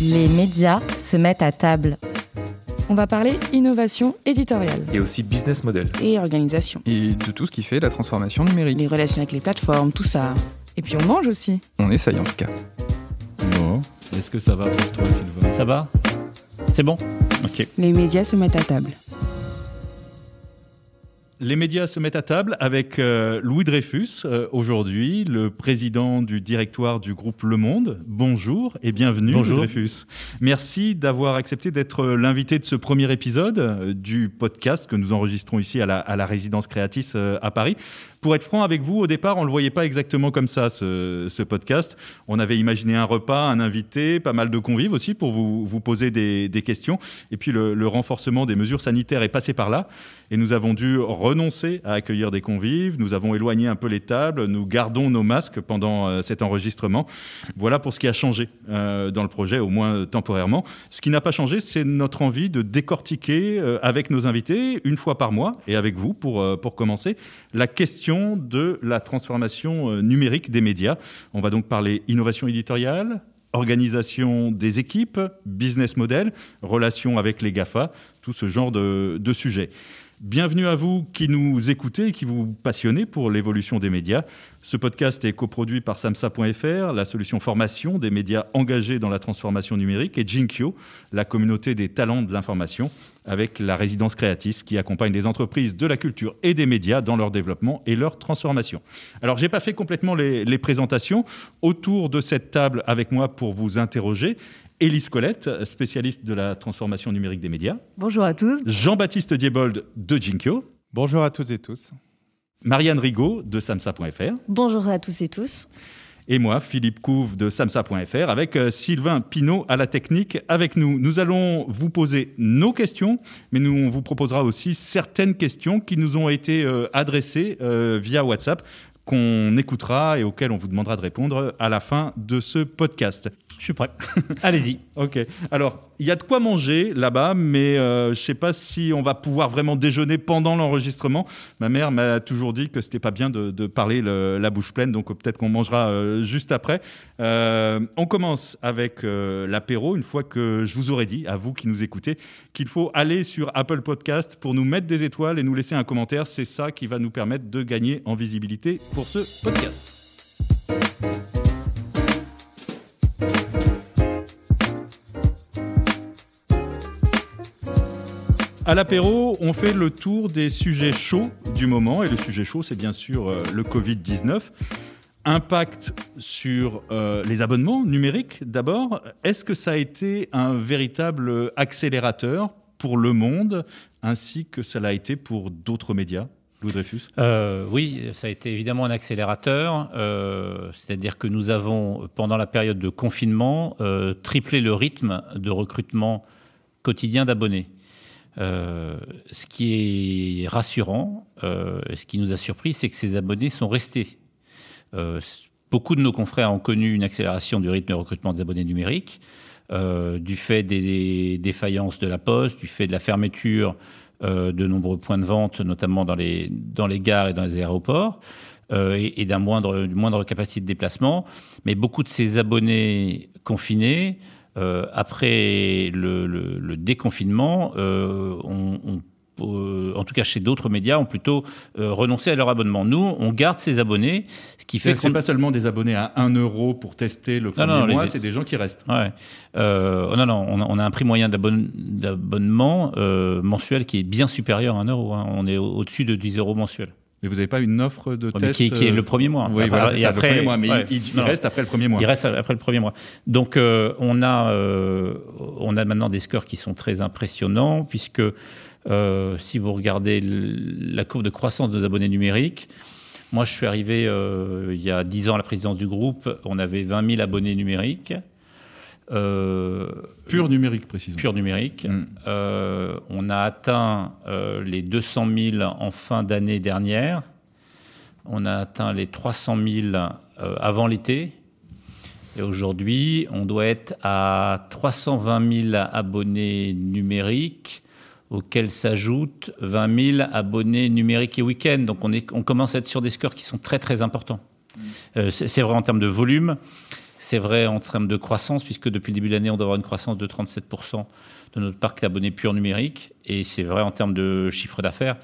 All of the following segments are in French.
Les médias se mettent à table. On va parler innovation éditoriale. Et aussi business model. Et organisation. Et de tout ce qui fait la transformation numérique. Les relations avec les plateformes, tout ça. Et puis on mange aussi. On essaye en tout cas. Bon, est-ce que ça va pour toi, Sylvain? Ça va? C'est bon? Ok. Les médias se mettent à table. Les médias se mettent à table avec euh, Louis Dreyfus, euh, aujourd'hui, le président du directoire du groupe Le Monde. Bonjour et bienvenue, Bonjour. Louis Dreyfus. Merci d'avoir accepté d'être l'invité de ce premier épisode euh, du podcast que nous enregistrons ici à la, à la résidence Créatis euh, à Paris. Pour être franc avec vous, au départ, on ne le voyait pas exactement comme ça, ce, ce, podcast. On avait imaginé un repas, un invité, pas mal de convives aussi pour vous, vous poser des, des questions. Et puis le, le renforcement des mesures sanitaires est passé par là. Et nous avons dû renoncer à accueillir des convives. Nous avons éloigné un peu les tables. Nous gardons nos masques pendant euh, cet enregistrement. Voilà pour ce qui a changé euh, dans le projet, au moins temporairement. Ce qui n'a pas changé, c'est notre envie de décortiquer euh, avec nos invités, une fois par mois, et avec vous pour, pour commencer, la question de la transformation numérique des médias. On va donc parler innovation éditoriale, organisation des équipes, business model, relations avec les GAFA, tout ce genre de, de sujets. Bienvenue à vous qui nous écoutez et qui vous passionnez pour l'évolution des médias. Ce podcast est coproduit par samsa.fr, la solution formation des médias engagés dans la transformation numérique, et Jinkyo, la communauté des talents de l'information, avec la résidence Créatis qui accompagne les entreprises de la culture et des médias dans leur développement et leur transformation. Alors, j'ai pas fait complètement les présentations. Autour de cette table avec moi pour vous interroger, Élise Colette, spécialiste de la transformation numérique des médias. Bonjour à tous. Jean-Baptiste Diebold de Jinkyo. Bonjour à toutes et tous. Marianne Rigaud de samsa.fr. Bonjour à tous et tous. Et moi, Philippe Couve de samsa.fr, avec euh, Sylvain Pinault à la technique avec nous. Nous allons vous poser nos questions, mais nous, on vous proposera aussi certaines questions qui nous ont été euh, adressées euh, via WhatsApp qu'on écoutera et auxquelles on vous demandera de répondre à la fin de ce podcast. Je suis prêt. Allez-y. Ok. Alors, il y a de quoi manger là-bas, mais euh, je ne sais pas si on va pouvoir vraiment déjeuner pendant l'enregistrement. Ma mère m'a toujours dit que c'était pas bien de, de parler le, la bouche pleine, donc peut-être qu'on mangera euh, juste après. Euh, on commence avec euh, l'apéro, une fois que je vous aurais dit, à vous qui nous écoutez, qu'il faut aller sur Apple Podcast pour nous mettre des étoiles et nous laisser un commentaire. C'est ça qui va nous permettre de gagner en visibilité pour ce podcast. À l'apéro, on fait le tour des sujets chauds du moment. Et le sujet chaud, c'est bien sûr euh, le Covid-19. Impact sur euh, les abonnements numériques d'abord. Est-ce que ça a été un véritable accélérateur pour le monde, ainsi que ça l'a été pour d'autres médias? Louis Dreyfus? Euh, oui, ça a été évidemment un accélérateur. euh, C'est-à-dire que nous avons, pendant la période de confinement, euh, triplé le rythme de recrutement quotidien d'abonnés. Ce qui est rassurant, ce qui nous a surpris, c'est que ces abonnés sont restés. Beaucoup de nos confrères ont connu une accélération du rythme de recrutement des abonnés numériques, du fait des, défaillances de la Poste, du fait de la fermeture de nombreux points de vente, notamment dans les, dans les gares et dans les aéroports, euh, et, d'un moindre, moindre capacité de déplacement. Mais beaucoup de ces abonnés confinés, euh, après le, déconfinement, euh, ont, euh, en tout cas chez d'autres médias, ont plutôt euh, renoncé à leur abonnement. Nous, on garde ces abonnés, ce qui fait que c'est pas seulement des abonnés à 1 euro pour tester le premier non, les- mois, c'est des gens qui restent. Ouais. Euh, non, non, on a, on a un prix moyen d'abonne- d'abonnement euh, mensuel qui est bien supérieur à 1 euro. hein. On est au- au-dessus de 10 euros mensuels. Mais vous n'avez pas une offre de Ouais, test qui, qui est euh, le premier mois. Oui, Après- voilà, et ça, après- le premier mois, mais ouais. il, il- il Non, non. reste après le premier mois. Il reste après le premier mois. Donc, euh, on, a, euh, on a maintenant des scores qui sont très impressionnants, puisque euh, si vous regardez la courbe de croissance des abonnés numériques, moi, je suis arrivé euh, il y a 10 ans à la présidence du groupe, on avait 20 000 abonnés numériques. Euh, Pur numérique, précisément. pur numérique. Mm. Euh, on a atteint euh, les 200 000 en fin d'année dernière. On a atteint les 300 000 euh, avant l'été. Et aujourd'hui, on doit être à 320 000 abonnés numériques auxquels s'ajoutent 20 000 abonnés numériques et week-end. Donc on, est, on commence à être sur des scores qui sont très très importants. Euh, c'est vrai en termes de volume, c'est vrai en termes de croissance, puisque depuis le début de l'année, on doit avoir une croissance de 37% de notre parc d'abonnés purs numériques. Et c'est vrai en termes de chiffre d'affaires,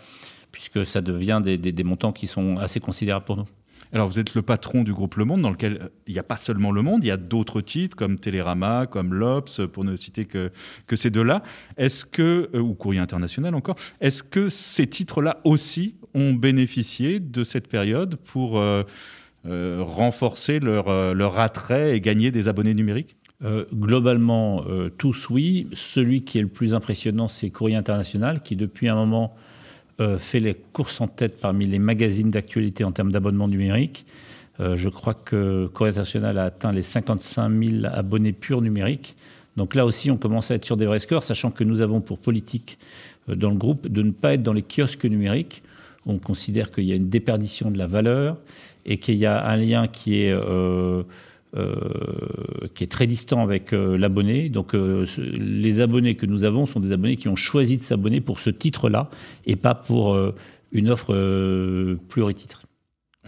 puisque ça devient des, des montants qui sont assez considérables pour nous. Alors, vous êtes le patron du groupe Le Monde, dans lequel euh, il n'y a pas seulement Le Monde, il y a d'autres titres comme Télérama, comme l'Obs, pour ne citer que, ces deux-là. Est-ce que, euh, ou Courrier International encore, est-ce que ces titres-là aussi ont bénéficié de cette période pour euh, renforcer leur, leur attrait et gagner des abonnés numériques? Globalement, tous oui. Celui qui est le plus impressionnant, c'est Courrier International, qui depuis un moment fait les courses en tête parmi les magazines d'actualité en termes d'abonnement numérique. Euh, je crois que Courrier National a atteint les 55 000 abonnés purs numériques. Donc là aussi, on commence à être sur des vrais scores, sachant que nous avons pour politique euh, dans le groupe de ne pas être dans les kiosques numériques. On considère qu'il y a une déperdition de la valeur et qu'il y a un lien qui est euh, qui est très distant avec euh, l'abonné. Donc euh, les abonnés que nous avons sont des abonnés qui ont choisi de s'abonner pour ce titre-là et pas pour une offre plurititre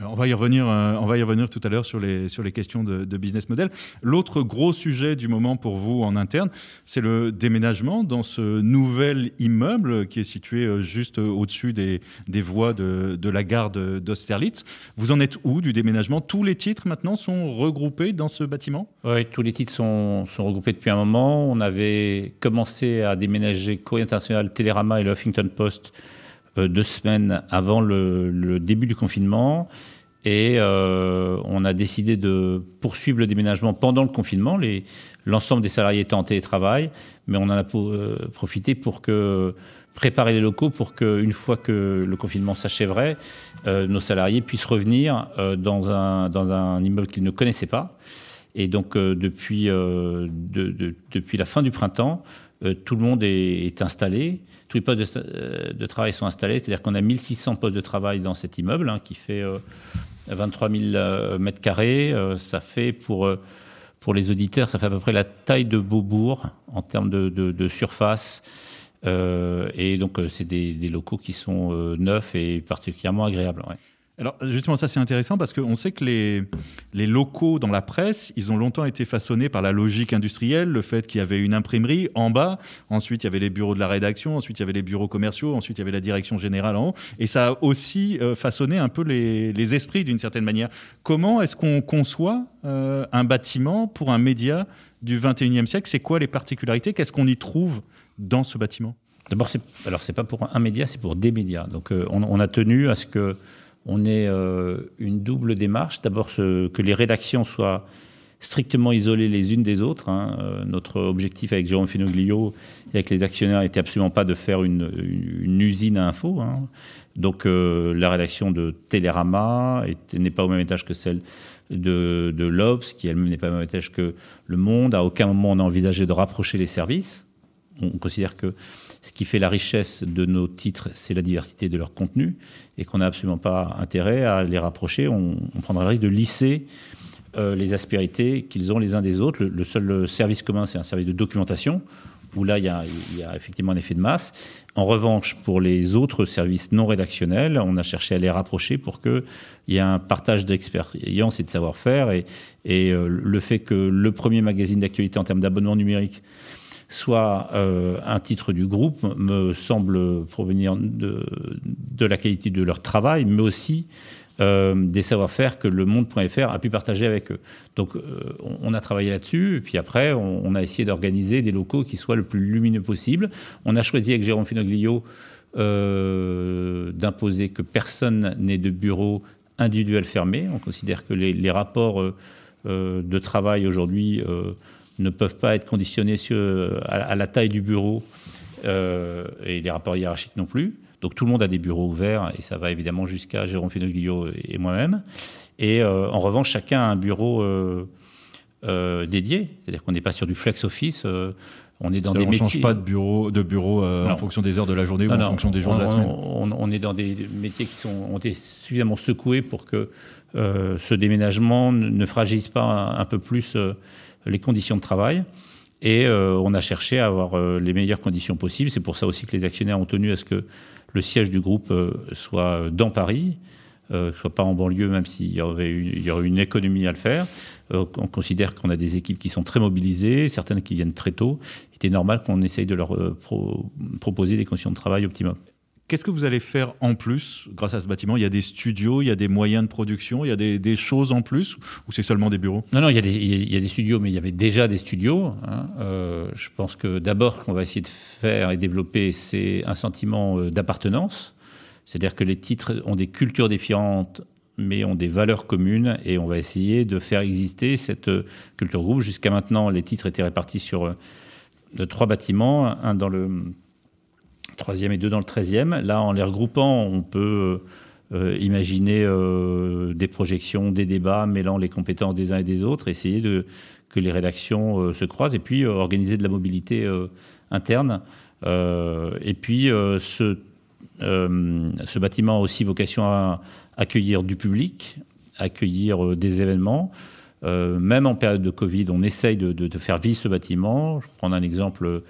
on va y revenir, euh, on va y revenir tout à l'heure sur les, sur les questions de, business model. L'autre gros sujet du moment pour vous en interne, c'est le déménagement dans ce nouvel immeuble qui est situé euh, juste au-dessus des, des voies de, de la gare d'Austerlitz. Vous en êtes où du déménagement? Tous les titres maintenant sont regroupés dans ce bâtiment? Oui, tous les titres sont, sont, regroupés depuis un moment. On avait commencé à déménager Courrier International, Télérama et le Huffington Post euh, deux semaines avant le, début du confinement. Et euh, on a décidé de poursuivre le déménagement pendant le confinement. L'ensemble des salariés étaient en télétravail, mais on en a euh, profité pour préparer les locaux pour qu'une fois que le confinement s'achèverait, nos salariés puissent revenir dans, un, immeuble qu'ils ne connaissaient pas. Et donc depuis la fin du printemps, tout le monde est installé tous les postes euh, de, travail sont installés, c'est-à-dire qu'on a 1600 postes de travail dans cet immeuble hein, qui fait 23 euh, 000 euh, mètres carrés. ça fait pour, pour les auditeurs, ça fait à peu près la taille de Beaubourg en termes de, surface. et donc, c'est des, locaux qui sont neufs et particulièrement agréables. Alors justement, ça c'est intéressant parce qu'on sait que les, locaux dans la presse, ils ont longtemps été façonnés par la logique industrielle, le fait qu'il y avait une imprimerie en bas, ensuite il y avait les bureaux de la rédaction, ensuite il y avait les bureaux commerciaux, ensuite il y avait la direction générale en haut, et ça a aussi euh, façonné un peu les, esprits d'une certaine manière. Comment est-ce qu'on conçoit euh, un bâtiment pour un média du 21e siècle? C'est quoi les particularités? Qu'est-ce qu'on y trouve dans ce bâtiment? D'abord, alors c'est pas pour un média, c'est pour des médias. Donc euh, on, a tenu à ce que on est euh, une double démarche. D'abord, que les rédactions soient strictement isolées les unes des autres. Hein. Euh, notre objectif avec Jérôme Finoglio et avec les actionnaires n'était absolument pas de faire une, usine à info. Hein. Donc euh, la rédaction de Télérama n'est pas au même étage que celle de, de l'Obs, qui elle-même n'est pas au même étage que Le Monde. À aucun moment on a envisagé de rapprocher les services. On considère que ce qui fait la richesse de nos titres, c'est la diversité de leur contenu et qu'on n'a absolument pas intérêt à les rapprocher. On, prendra le risque de lisser euh, les aspérités qu'ils ont les uns des autres. Le, seul service commun, c'est un service de documentation où là, il y, a, effectivement un effet de masse. En revanche, pour les autres services non rédactionnels, on a cherché à les rapprocher pour qu'il y ait un partage d'expérience et de savoir-faire. Et, euh, le fait que le premier magazine d'actualité en termes d'abonnement numérique soit euh, un titre du groupe me semble provenir de, la qualité de leur travail, mais aussi euh, des savoir-faire que le monde.fr a pu partager avec eux. Donc euh, on a travaillé là-dessus, puis après on, a essayé d'organiser des locaux qui soient le plus lumineux possible. On a choisi avec Jérôme Finoglio d'imposer que personne n'ait de bureau individuel fermé. On considère que les rapports de travail aujourd'hui ne peuvent pas être conditionnés sur, à, la taille du bureau euh, et les rapports hiérarchiques non plus. Donc tout le monde a des bureaux ouverts et ça va évidemment jusqu'à Jérôme Fenoglio et moi-même. Et euh, en revanche, chacun a un bureau euh, dédié, c'est-à-dire qu'on n'est pas sur du flex office. on est dans des on métiers. ne change pas de bureau, de bureau en fonction des heures de la journée ou en fonction des jours de la semaine. On, est dans des métiers qui sont, ont été suffisamment secoués pour que ce déménagement ne fragilise pas un, un peu plus les conditions de travail. Et on a cherché à avoir les meilleures conditions possibles. C'est pour ça aussi que les actionnaires ont tenu à ce que le siège du groupe soit dans Paris, soit pas en banlieue, même s'il y, aurait aurait une économie à le faire. on considère qu'on a des équipes qui sont très mobilisées, certaines qui viennent très tôt. Il était normal qu'on essaye de leur proposer des conditions de travail optimum. Qu'est-ce que vous allez faire en plus grâce à ce bâtiment? Il y a des studios, il y a des moyens de production, il y a des, choses en plus ou c'est seulement des bureaux? Non, non, il y, a des, studios, mais il y avait déjà des studios. Hein. Euh, je pense que d'abord, ce qu'on va essayer de faire et développer, c'est un sentiment euh, d'appartenance. C'est-à-dire que les titres ont des cultures différentes, mais ont des valeurs communes et on va essayer de faire exister cette euh, culture groupe. Jusqu'à maintenant, les titres étaient répartis sur trois bâtiments, un dans le troisième et deux dans le treizième. Là, en les regroupant, on peut euh, imaginer euh, des projections, des débats, mêlant les compétences des uns et des autres, essayer de, que les rédactions euh, se croisent et puis organiser de la mobilité interne. et puis, ce, bâtiment a aussi vocation à accueillir du public, accueillir des événements. même en période de Covid, on essaye de, de, faire vivre ce bâtiment. Je prends un exemple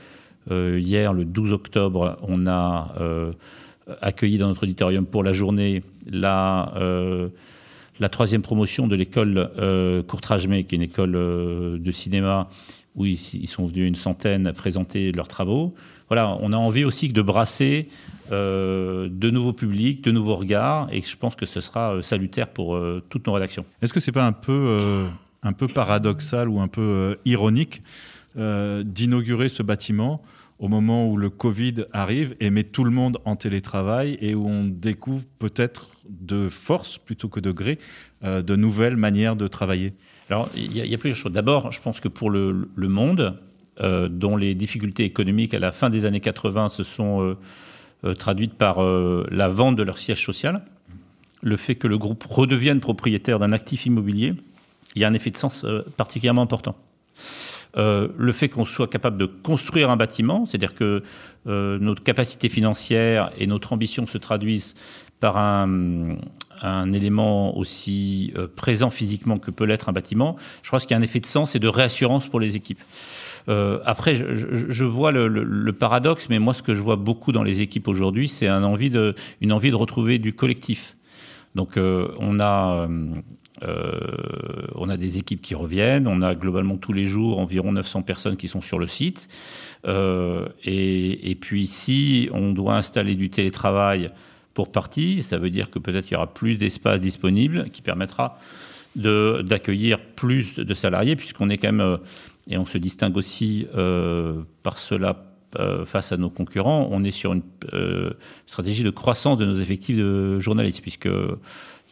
hier, le 12 octobre, on a euh, accueilli dans notre auditorium pour la journée la, euh, troisième promotion de l'école Courtrage-May, qui est une école de cinéma où ils, sont venus une centaine présenter leurs travaux. Voilà, on a envie aussi de brasser de nouveaux publics, de nouveaux regards, et je pense que ce sera salutaire pour toutes nos rédactions. Est-ce que c'est pas un peu, un peu paradoxal ou un peu ironique d'inaugurer ce bâtiment au moment où le Covid arrive et met tout le monde en télétravail et où on découvre peut-être de force plutôt que de gré euh, de nouvelles manières de travailler Alors, il y, a plusieurs choses. D'abord, je pense que pour le, monde, euh, dont les difficultés économiques à la fin des années 80 se sont euh, traduites par la vente de leur siège social, le fait que le groupe redevienne propriétaire d'un actif immobilier, il y a un effet de sens particulièrement important. Euh, le fait qu'on soit capable de construire un bâtiment, c'est-à-dire que euh, notre capacité financière et notre ambition se traduisent par un, élément aussi euh, présent physiquement que peut l'être un bâtiment, je crois qu'il y a un effet de sens et de réassurance pour les équipes. après, je, vois le, paradoxe, mais moi, ce que je vois beaucoup dans les équipes aujourd'hui, c'est une envie de, une envie de retrouver du collectif. Donc, on a euh, on a des équipes qui reviennent, on a globalement tous les jours environ 900 personnes qui sont sur le site. Euh, et, puis si on doit installer du télétravail pour partie, ça veut dire que peut-être il y aura plus d'espace disponible qui permettra d'accueillir plus de salariés, puisqu'on est quand même, euh, et on se distingue aussi par cela face à nos concurrents, on est sur une stratégie de croissance de nos effectifs de journalistes, puisque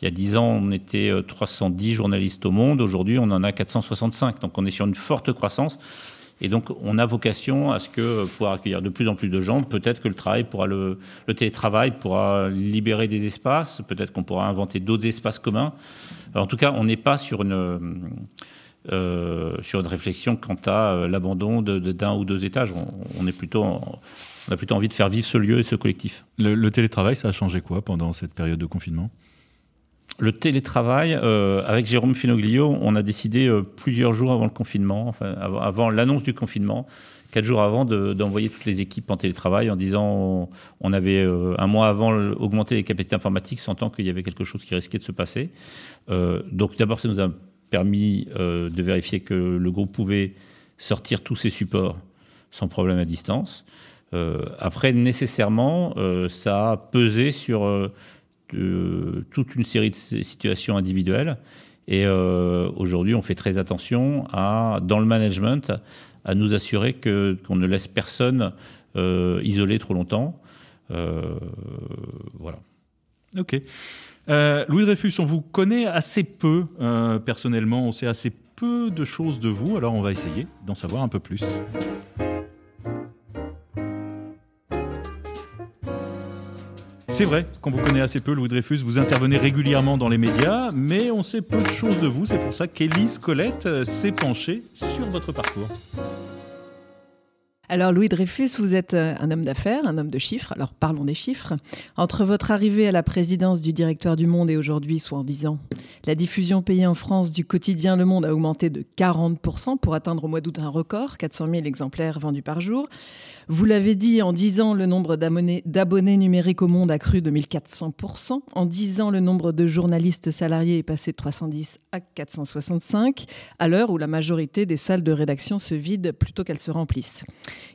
il y a 10 ans, on était 310 euh, journalistes au monde. Aujourd'hui, on en a 465. Donc, on est sur une forte croissance. Et donc, on a vocation à ce que euh, pouvoir accueillir de plus en plus de gens. Peut-être que le travail pourra le, télétravail pourra libérer des espaces. Peut-être qu'on pourra inventer d'autres espaces communs. en tout cas, on n'est pas sur une euh, sur une réflexion quant à l'abandon d'un ou deux étages. On, est plutôt on a plutôt envie de faire vivre ce lieu et ce collectif. le télétravail, ça a changé quoi pendant cette période de confinement? Le télétravail, euh, avec Jérôme Finoglio, on a décidé euh, plusieurs jours avant le confinement, avant, l'annonce du confinement, quatre jours avant, d'envoyer toutes les équipes en télétravail en disant on, avait euh, un mois avant augmenté les capacités informatiques, sentant qu'il y avait quelque chose qui risquait de se passer. donc d'abord, ça nous a permis de vérifier que le groupe pouvait sortir tous ses supports sans problème à distance. après, nécessairement, ça a pesé sur toute une série de situations individuelles. Et euh, aujourd'hui, on fait très attention dans le management, à nous assurer qu'on ne laisse personne euh, isolé trop longtemps. Euh, voilà. Ok. Louis Dreyfus, on vous connaît assez peu personnellement, on sait assez peu de choses de vous, alors on va essayer d'en savoir un peu plus. C'est vrai qu'on vous connaît assez peu, Louis Dreyfus. Vous intervenez régulièrement dans les médias, mais on sait peu de choses de vous. C'est pour ça qu'Élise Colette euh, s'est penchée sur votre parcours. Alors Louis Dreyfus, vous êtes euh, un homme d'affaires, un homme de chiffres. Alors parlons des chiffres. Entre votre arrivée à la présidence du directeur du Monde et aujourd'hui, soit en 10 ans, la diffusion payée en France du quotidien Le Monde a augmenté de 40% pour atteindre au mois d'août un record, 400 000 exemplaires vendus par jour. Vous l'avez dit, en 10 ans, le nombre d'abonnés numériques au monde a cru de 1400%. En 10 ans, le nombre de journalistes salariés est passé de 310 à 465, à l'heure où la majorité des salles de rédaction se vident plutôt qu'elles se remplissent.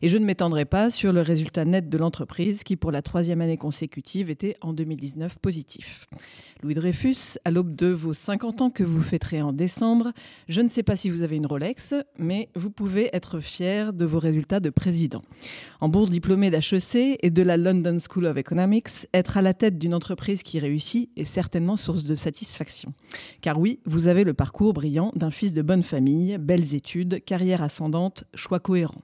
Et je ne m'étendrai pas sur le résultat net de l'entreprise qui, pour la troisième année consécutive, était en 2019 positif. Louis Dreyfus, à l'aube de vos 50 ans que vous fêterez en décembre, je ne sais pas si vous avez une Rolex, mais vous pouvez être fier de vos résultats de président. En bourse diplômé d'HEC et de la London School of Economics, être à la tête d'une entreprise qui réussit est certainement source de satisfaction. Car oui, vous avez le parcours brillant d'un fils de bonne famille, belles études, carrière ascendante, choix cohérent.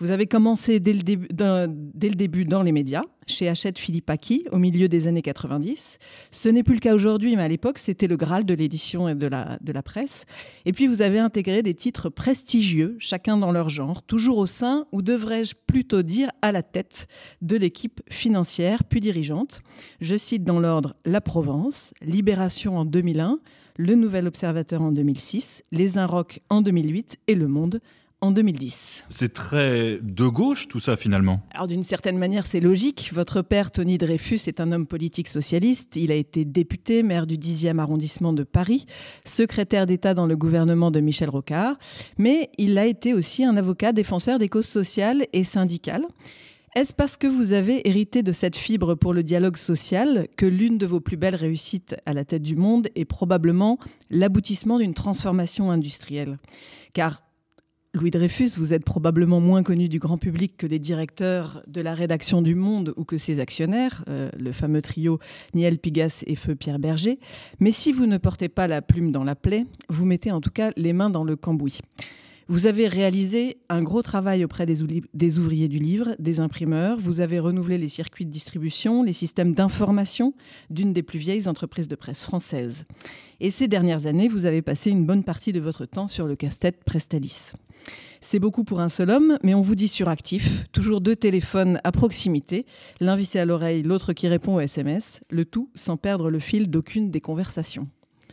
Vous avez commencé dès le, début, dès le début dans les médias, chez Hachette Philippe Aki, au milieu des années 90. Ce n'est plus le cas aujourd'hui, mais à l'époque, c'était le Graal de l'édition et de la, de la presse. Et puis, vous avez intégré des titres prestigieux, chacun dans leur genre, toujours au sein, ou devrais-je plutôt dire à la tête, de l'équipe financière puis dirigeante. Je cite dans l'ordre La Provence, Libération en 2001, Le Nouvel Observateur en 2006, Les Inrocks en 2008 et Le Monde en 2010. C'est très de gauche tout ça finalement. Alors d'une certaine manière c'est logique. Votre père Tony Dreyfus est un homme politique socialiste. Il a été député, maire du 10e arrondissement de Paris, secrétaire d'État dans le gouvernement de Michel Rocard, mais il a été aussi un avocat défenseur des causes sociales et syndicales. Est-ce parce que vous avez hérité de cette fibre pour le dialogue social que l'une de vos plus belles réussites à la tête du monde est probablement l'aboutissement d'une transformation industrielle? Car Louis Dreyfus, vous êtes probablement moins connu du grand public que les directeurs de la rédaction du Monde ou que ses actionnaires, euh, le fameux trio Niel Pigas et Feu Pierre Berger. Mais si vous ne portez pas la plume dans la plaie, vous mettez en tout cas les mains dans le cambouis. Vous avez réalisé un gros travail auprès des, ouvriers du livre, des imprimeurs. Vous avez renouvelé les circuits de distribution, les systèmes d'information d'une des plus vieilles entreprises de presse françaises. Et ces dernières années, vous avez passé une bonne partie de votre temps sur le casse-tête Prestalis. C'est beaucoup pour un seul homme, mais on vous dit suractif, toujours deux téléphones à proximité, l'un vissé à l'oreille, l'autre qui répond aux SMS, le tout sans perdre le fil d'aucune des conversations.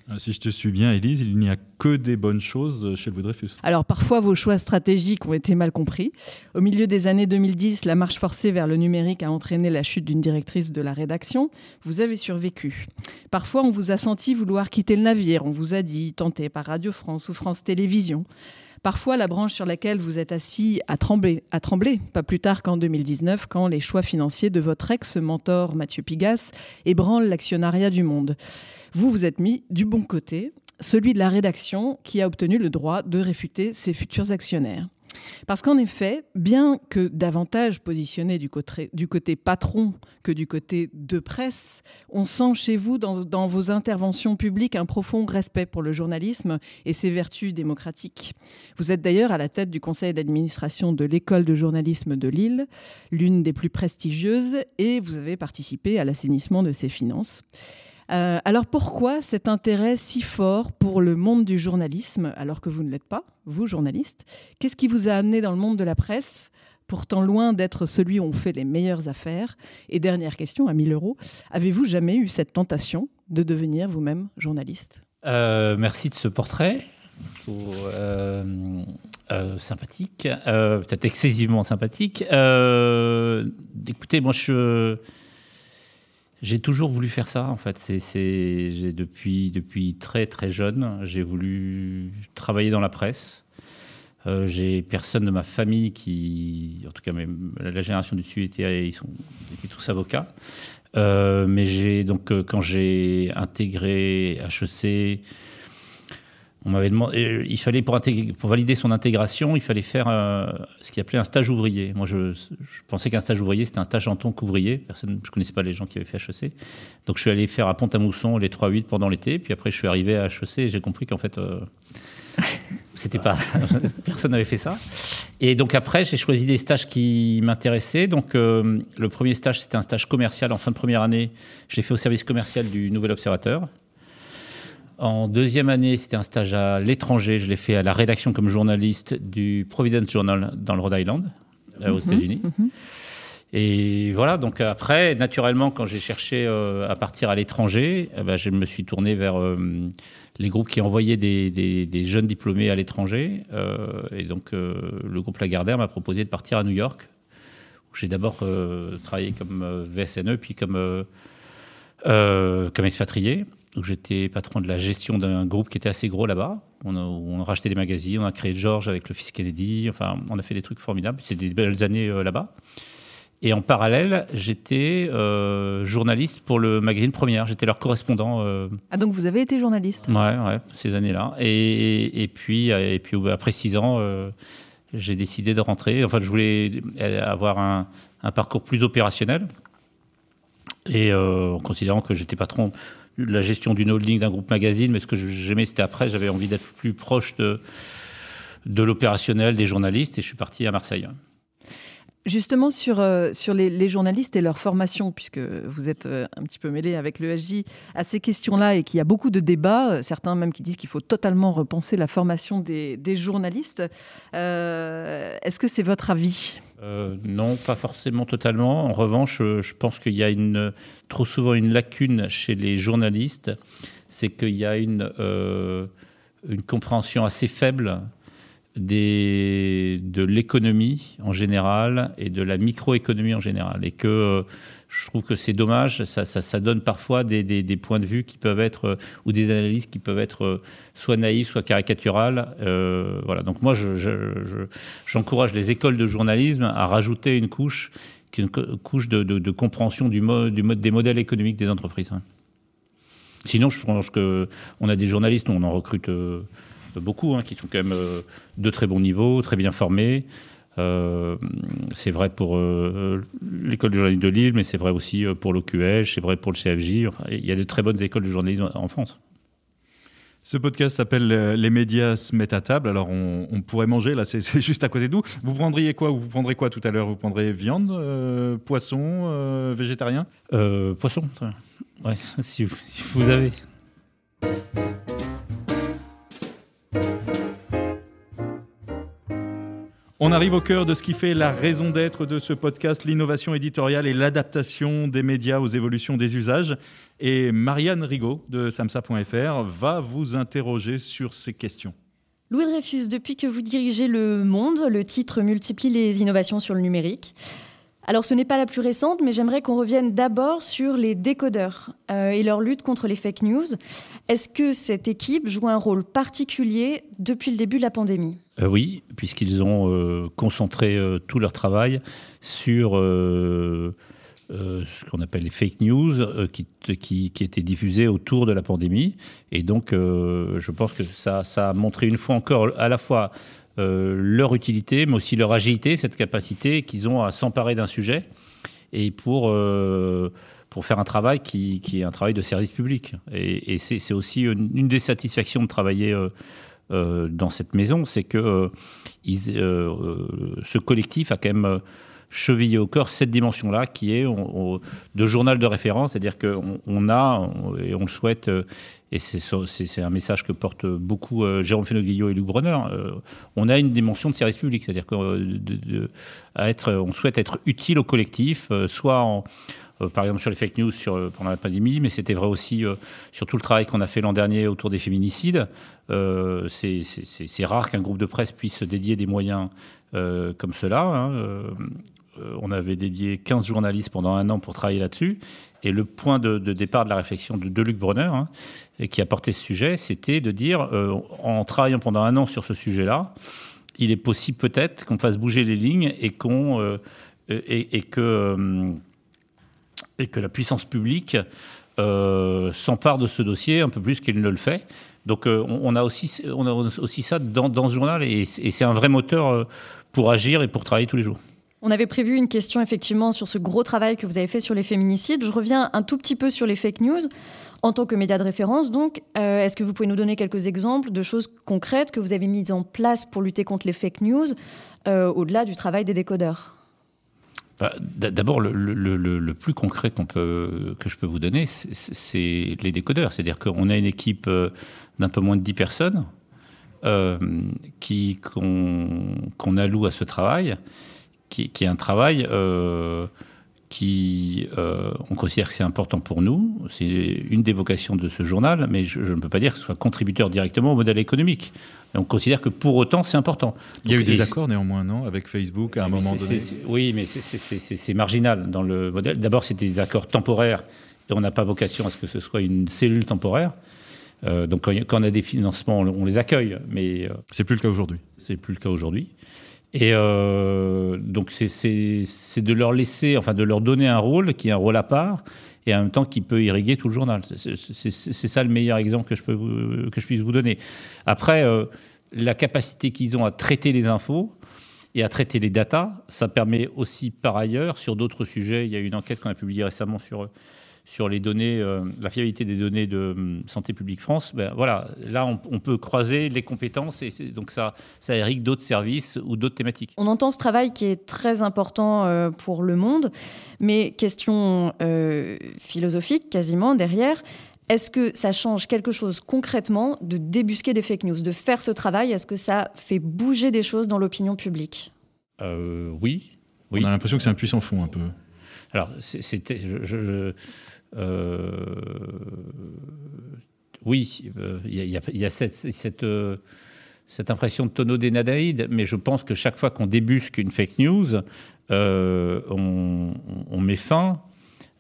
Ah, si je te suis bien, Élise, il n'y a que des bonnes choses chez Louis Dreyfus. Alors parfois, vos choix stratégiques ont été mal compris. Au milieu des années 2010, la marche forcée vers le numérique a entraîné la chute d'une directrice de la rédaction. Vous avez survécu. Parfois, on vous a senti vouloir quitter le navire. On vous a dit, tenté par Radio France ou France Télévisions. Parfois, la branche sur laquelle vous êtes assis a tremblé, a tremblé pas plus tard qu'en 2019, quand les choix financiers de votre ex-mentor Mathieu Pigas ébranlent l'actionnariat du monde. Vous vous êtes mis du bon côté, celui de la rédaction qui a obtenu le droit de réfuter ses futurs actionnaires. Parce qu'en effet, bien que davantage positionné du côté, patron que du côté de presse, on sent chez vous, dans, vos interventions publiques, un profond respect pour le journalisme et ses vertus démocratiques. Vous êtes d'ailleurs à la tête du conseil d'administration de l'école de journalisme de Lille, l'une des plus prestigieuses, et vous avez participé à l'assainissement de ses finances. Euh, alors pourquoi cet intérêt si fort pour le monde du journalisme alors que vous ne l'êtes pas, vous journaliste? Qu'est-ce qui vous a amené dans le monde de la presse pourtant loin d'être celui où on fait les meilleures affaires? Et dernière question, à 1000 euros, avez-vous jamais eu cette tentation de devenir vous-même journaliste? Euh, Merci de ce portrait. Euh, sympathique, peut-être excessivement sympathique. écoutez, moi je j'ai toujours voulu faire ça, en fait. C'est, depuis très très jeune, j'ai voulu travailler dans la presse. Euh, j'ai personne de ma famille qui, en tout cas, même la génération du dessus était, ils sont, étaient tous avocats. Euh, mais j'ai donc euh, quand j'ai intégré HEC, on m'avait demandé, euh, il fallait pour, pour, valider son intégration, il fallait faire euh, ce qu'il appelait un stage ouvrier. Moi, je, pensais qu'un stage ouvrier, c'était un stage en tant qu'ouvrier. Personne, je connaissais pas les gens qui avaient fait HEC. Donc, je suis allé faire à Pont-à-Mousson les 3-8 pendant l'été. Puis après, je suis arrivé à HEC et j'ai compris qu'en fait, euh, c'était pas, personne n'avait fait ça. Et donc après, j'ai choisi des stages qui m'intéressaient. Donc, le premier stage, c'était un stage commercial en fin de première année. Je l'ai fait au service commercial du Nouvel Observateur. En deuxième année, c'était un stage à l'étranger. Je l'ai fait à la rédaction comme journaliste du Providence Journal dans le Rhode Island. aux Mhm, États-Unis. mhm. Et voilà, donc après, naturellement, quand j'ai cherché euh, à partir à l'étranger, eh ben, je me suis tourné vers euh, les groupes qui envoyaient des, des- des jeunes diplômés à l'étranger. Euh, et donc, euh, le groupe Lagardère m'a proposé de partir à New York, où j'ai d'abord euh, travaillé comme euh, VSNE, puis comme, euh, euh, comme expatrié. Donc, j'étais patron de la gestion d'un groupe qui était assez gros là-bas. On a, où on a racheté des magazines, on a créé George avec le fils Kennedy. Enfin, on a fait des trucs formidables. C'était des belles années euh, là-bas. Et en parallèle, j'étais euh, journaliste pour le magazine Première. J'étais leur correspondant. euh, Ah, donc vous avez été journaliste ouais, ouais, ces années-là. Et, et puis, et puis après six ans, euh, j'ai décidé de rentrer. Enfin, je voulais avoir un, un parcours plus opérationnel. Et en considérant que j'étais patron la gestion d'une holding d'un groupe magazine, mais ce que j'aimais, c'était après, j'avais envie d'être plus proche de, de l'opérationnel, des journalistes, et je suis parti à Marseille. Justement, sur, euh, sur les, journalistes et leur formation, puisque vous êtes euh, un petit peu mêlé avec l'ESJ à ces questions-là et qu'il y a beaucoup de débats, euh, certains même qui disent qu'il faut totalement repenser la formation des, des journalistes. Est-ce que c'est votre avis? Euh, non, pas forcément totalement. En revanche, euh, je pense qu'il y a une, trop souvent une lacune chez les journalistes, c'est qu'il y a une, euh, une compréhension assez faible des, de l'économie en général et de la microéconomie en général. Et que je trouve que c'est dommage, ça, ça, donne parfois des, des, points de vue qui peuvent être, euh, ou des analyses qui peuvent être euh, soit naïves, soit caricaturales. Euh, voilà. Donc moi, je, je- je- j'encourage les écoles de journalisme à rajouter une couche, une co- couche de, de- compréhension du mode, du mode des modèles économiques des entreprises. hein. Sinon, je pense que on a des journalistes, on en recrute beaucoup, hein, qui sont quand même de très bon niveau, très bien formés. Euh, c'est vrai pour euh, l'école de journalisme de Lille, mais c'est vrai aussi euh, pour l'OQH, c'est vrai pour le CFJ. Il y a de très bonnes écoles de journalisme en France. Ce podcast s'appelle Les médias se mettent à table. Alors, on, on pourrait manger, là, c'est c'est juste à côté de nous. Vous prendriez quoi? Vous prendrez quoi tout à l'heure? Vous prendrez viande, euh, poisson, euh, végétarien? Euh, poisson, très bien. Ouais, si, vous- si vous avez. On arrive au cœur de ce qui fait la raison d'être de ce podcast, l'innovation éditoriale et l'adaptation des médias aux évolutions des usages. Et Marianne Rigaud de samsa.fr va vous interroger sur ces questions. Louis Dreyfus, depuis que vous dirigez Le Monde, le titre multiplie les innovations sur le numérique. Alors ce n'est pas la plus récente, mais j'aimerais qu'on revienne d'abord sur les décodeurs euh, et leur lutte contre les fake news. Est-ce que cette équipe joue un rôle particulier depuis le début de la pandémie? Euh, oui, puisqu'ils ont euh, concentré tout leur travail sur ce qu'on appelle les fake news qui, étaient diffusées autour de la pandémie. Et donc, je pense que ça, a montré une fois encore à la fois leur utilité, mais aussi leur agilité, cette capacité qu'ils ont à s'emparer d'un sujet et pour, euh, pour faire un travail qui, qui est un travail de service public. Et, c'est aussi une, des satisfactions de travailler euh, euh, dans cette maison, c'est que euh, euh, euh, ce collectif a quand même euh, chevillé au corps cette dimension-là, qui est de journal de référence, c'est-à-dire qu'on on a, et on le souhaite, euh, et c'est un message que portent beaucoup euh, Jérôme Fenoglio et Luc Bronner, euh, on a une dimension de service public, c'est-à-dire qu'on on souhaite être utile au collectif, soit par exemple sur les fake news sur, pendant la pandémie, mais c'était vrai aussi sur tout le travail qu'on a fait l'an dernier autour des féminicides. C'est- rare qu'un groupe de presse puisse se dédier des moyens comme cela. hein. Euh, on avait dédié 15 journalistes pendant un an pour travailler là-dessus. Et le point de, départ de la réflexion de, Luc Bronner, hein, qui a porté ce sujet, c'était de dire, euh, en travaillant pendant un an sur ce sujet-là, il est possible peut-être qu'on fasse bouger les lignes et euh, et, que la puissance publique s'empare de ce dossier un peu plus qu'il ne le fait. Donc on, a aussi on a aussi ça dans, ce journal et, c'est un vrai moteur pour agir et pour travailler tous les jours. On avait prévu une question effectivement sur ce gros travail que vous avez fait sur les féminicides. Je reviens un tout petit peu sur les fake news. En tant que média de référence, donc, euh, est-ce que vous pouvez nous donner quelques exemples de choses concrètes que vous avez mises en place pour lutter contre les fake news, euh, au-delà du travail des décodeurs? Bah, D'abord, le, plus concret que je peux vous donner, c'est- les décodeurs. C'est-à-dire qu'on a une équipe euh, d'un peu moins de 10 personnes euh, qu'on alloue à ce travail, qui, qui est un travail euh, qui, euh, on considère que c'est important pour nous. C'est une des vocations de ce journal, mais je, je ne peux pas dire que ce soit contributeur directement au modèle économique. Et on considère que pour autant, c'est important. Il y a eu des accords néanmoins, non Avec Facebook à un moment donné Oui, mais c'est- marginal dans le modèle. D'abord, c'était des accords temporaires et on n'a pas vocation à ce que ce soit une cellule temporaire. Euh, donc, quand, on a des financements, on, on les accueille, mais euh, C'est plus le cas aujourd'hui. c'est plus le cas aujourd'hui. Et euh, donc, c'est- de leur laisser, enfin, de leur donner un rôle qui est un rôle à part et en même temps qui peut irriguer tout le journal. C'est- ça le meilleur exemple que je, peux que je puisse vous donner. Après, euh, la capacité qu'ils ont à traiter les infos et à traiter les datas, ça permet aussi par ailleurs, sur d'autres sujets, il y a une enquête qu'on a publiée récemment sur, sur les données, euh, la fiabilité des données de hum, Santé publique France. Ben, voilà, là, on, on peut croiser les compétences et c'est- donc ça, ça irrigue d'autres services ou d'autres thématiques. On entend ce travail qui est très important euh, pour le monde, mais question euh, philosophique quasiment derrière. Est-ce que ça change quelque chose concrètement de débusquer des fake news, de faire ce travail? Est-ce que ça fait bouger des choses dans l'opinion publique? Euh, oui. Oui. On a l'impression que c'est un puissant fond un peu. Alors, c'était. Je, je- je- oui, euh, il y a, euh, cette impression de tonneau des Nadaïdes, mais je pense que chaque fois qu'on débusque une fake news, euh, on, met fin.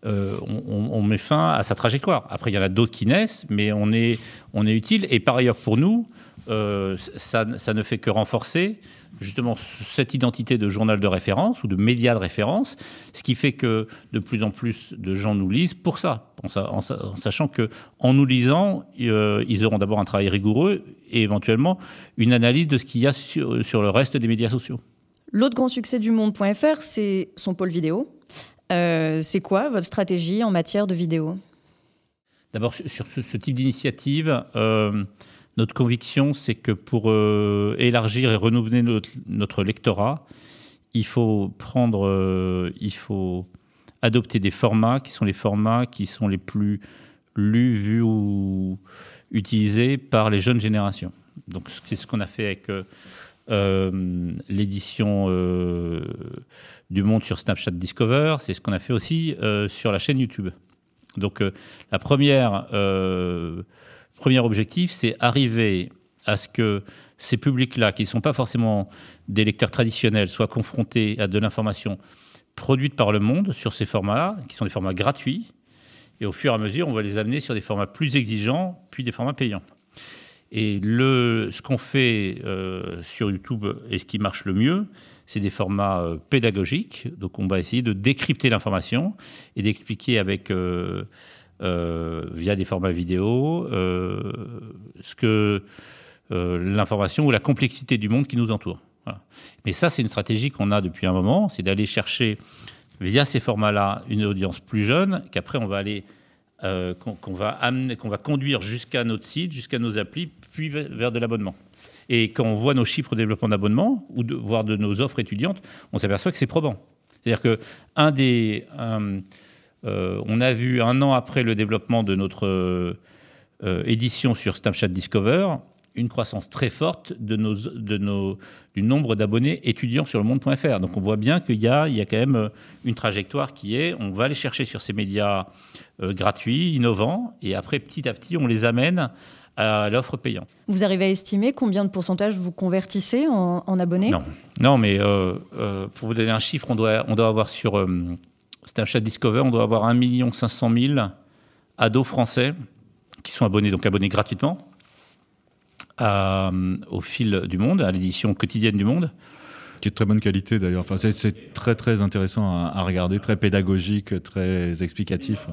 euh, on, met fin à sa trajectoire. Après, il y en a d'autres qui naissent, mais on est, utile. Et par ailleurs, pour nous, euh, ça, ça ne fait que renforcer justement cette identité de journal de référence ou de média de référence, ce qui fait que de plus en plus de gens nous lisent pour ça, en, sa- en sa- en sachant que en nous lisant, euh, ils auront d'abord un travail rigoureux et éventuellement une analyse de ce qu'il y a sur, sur le reste des médias sociaux. L'autre grand succès du monde.fr, c'est son pôle vidéo. Euh, c'est quoi votre stratégie en matière de vidéo? D'abord, sur sur ce, ce type d'initiative, euh, notre conviction, c'est que pour euh, élargir et renouveler notre, notre lectorat, il faut prendre, euh, il faut adopter des formats qui sont les formats qui sont les plus lus, vus ou utilisés par les jeunes générations. Donc, c'est ce qu'on a fait avec euh, l'édition du Monde sur Snapchat Discover. C'est ce qu'on a fait aussi sur la chaîne YouTube. Donc, la première, premier objectif, c'est arriver à ce que ces publics-là, qui ne sont pas forcément des lecteurs traditionnels, soient confrontés à de l'information produite par le monde sur ces formats-là, qui sont des formats gratuits. Et au fur et à mesure, on va les amener sur des formats plus exigeants, puis des formats payants. Et le, ce qu'on fait euh, sur YouTube et ce qui marche le mieux, c'est des formats euh, pédagogiques. Donc, on va essayer de décrypter l'information et d'expliquer avec euh, via des formats vidéo euh, ce que euh, l'information ou la complexité du monde qui nous entoure. Mais ça, c'est une stratégie qu'on a depuis un moment, c'est d'aller chercher via ces formats-là une audience plus jeune, qu'après on va aller euh, qu'on va amener, qu'on va conduire jusqu'à notre site, jusqu'à nos applis, puis vers de l'abonnement. Et quand on voit nos chiffres de développement d'abonnement ou voire de nos offres étudiantes, on s'aperçoit que c'est probant. C'est-à-dire que un des, euh, on a vu un an après le développement de notre euh, édition sur Snapchat Discover une croissance très forte de nos, de nos, du nombre d'abonnés étudiants sur le monde.fr. Donc on voit bien qu'il y a, il y a quand même euh, une trajectoire qui est, on va les chercher sur ces médias euh, gratuits, innovants, et après petit à petit on les amène à l'offre payante. Vous arrivez à estimer combien de pourcentage vous convertissez en, en abonnés? Non. Non, mais euh, euh, pour vous donner un chiffre, on doit, on doit avoir sur Snapchat Discover, on doit avoir 1 500 000 ados français qui sont abonnés, donc abonnés gratuitement à, au fil du monde, à l'édition quotidienne du monde. Qui est de très bonne qualité d'ailleurs. Enfin, c'est- c'est très très intéressant à, à regarder, très pédagogique, très explicatif.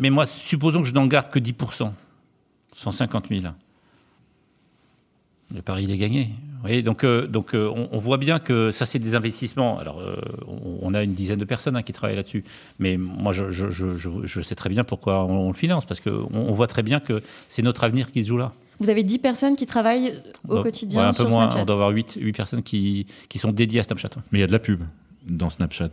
Mais moi, supposons que je n'en garde que 10%, 150 000. Le pari, il est gagné. Donc, euh, donc euh, on, on voit bien que ça, c'est des investissements. Alors, euh, on, on a une dizaine de personnes hein, qui travaillent là-dessus. Mais moi, je, je- je- je- je sais très bien pourquoi on, on le finance, parce qu'on on voit très bien que c'est notre avenir qui se joue là. Vous avez 10 personnes qui travaillent au Donc, quotidien ouais, un peu sur moins, Snapchat. on doit avoir 8, personnes qui, qui sont dédiées à Snapchat. Mais il y a de la pub. Dans Snapchat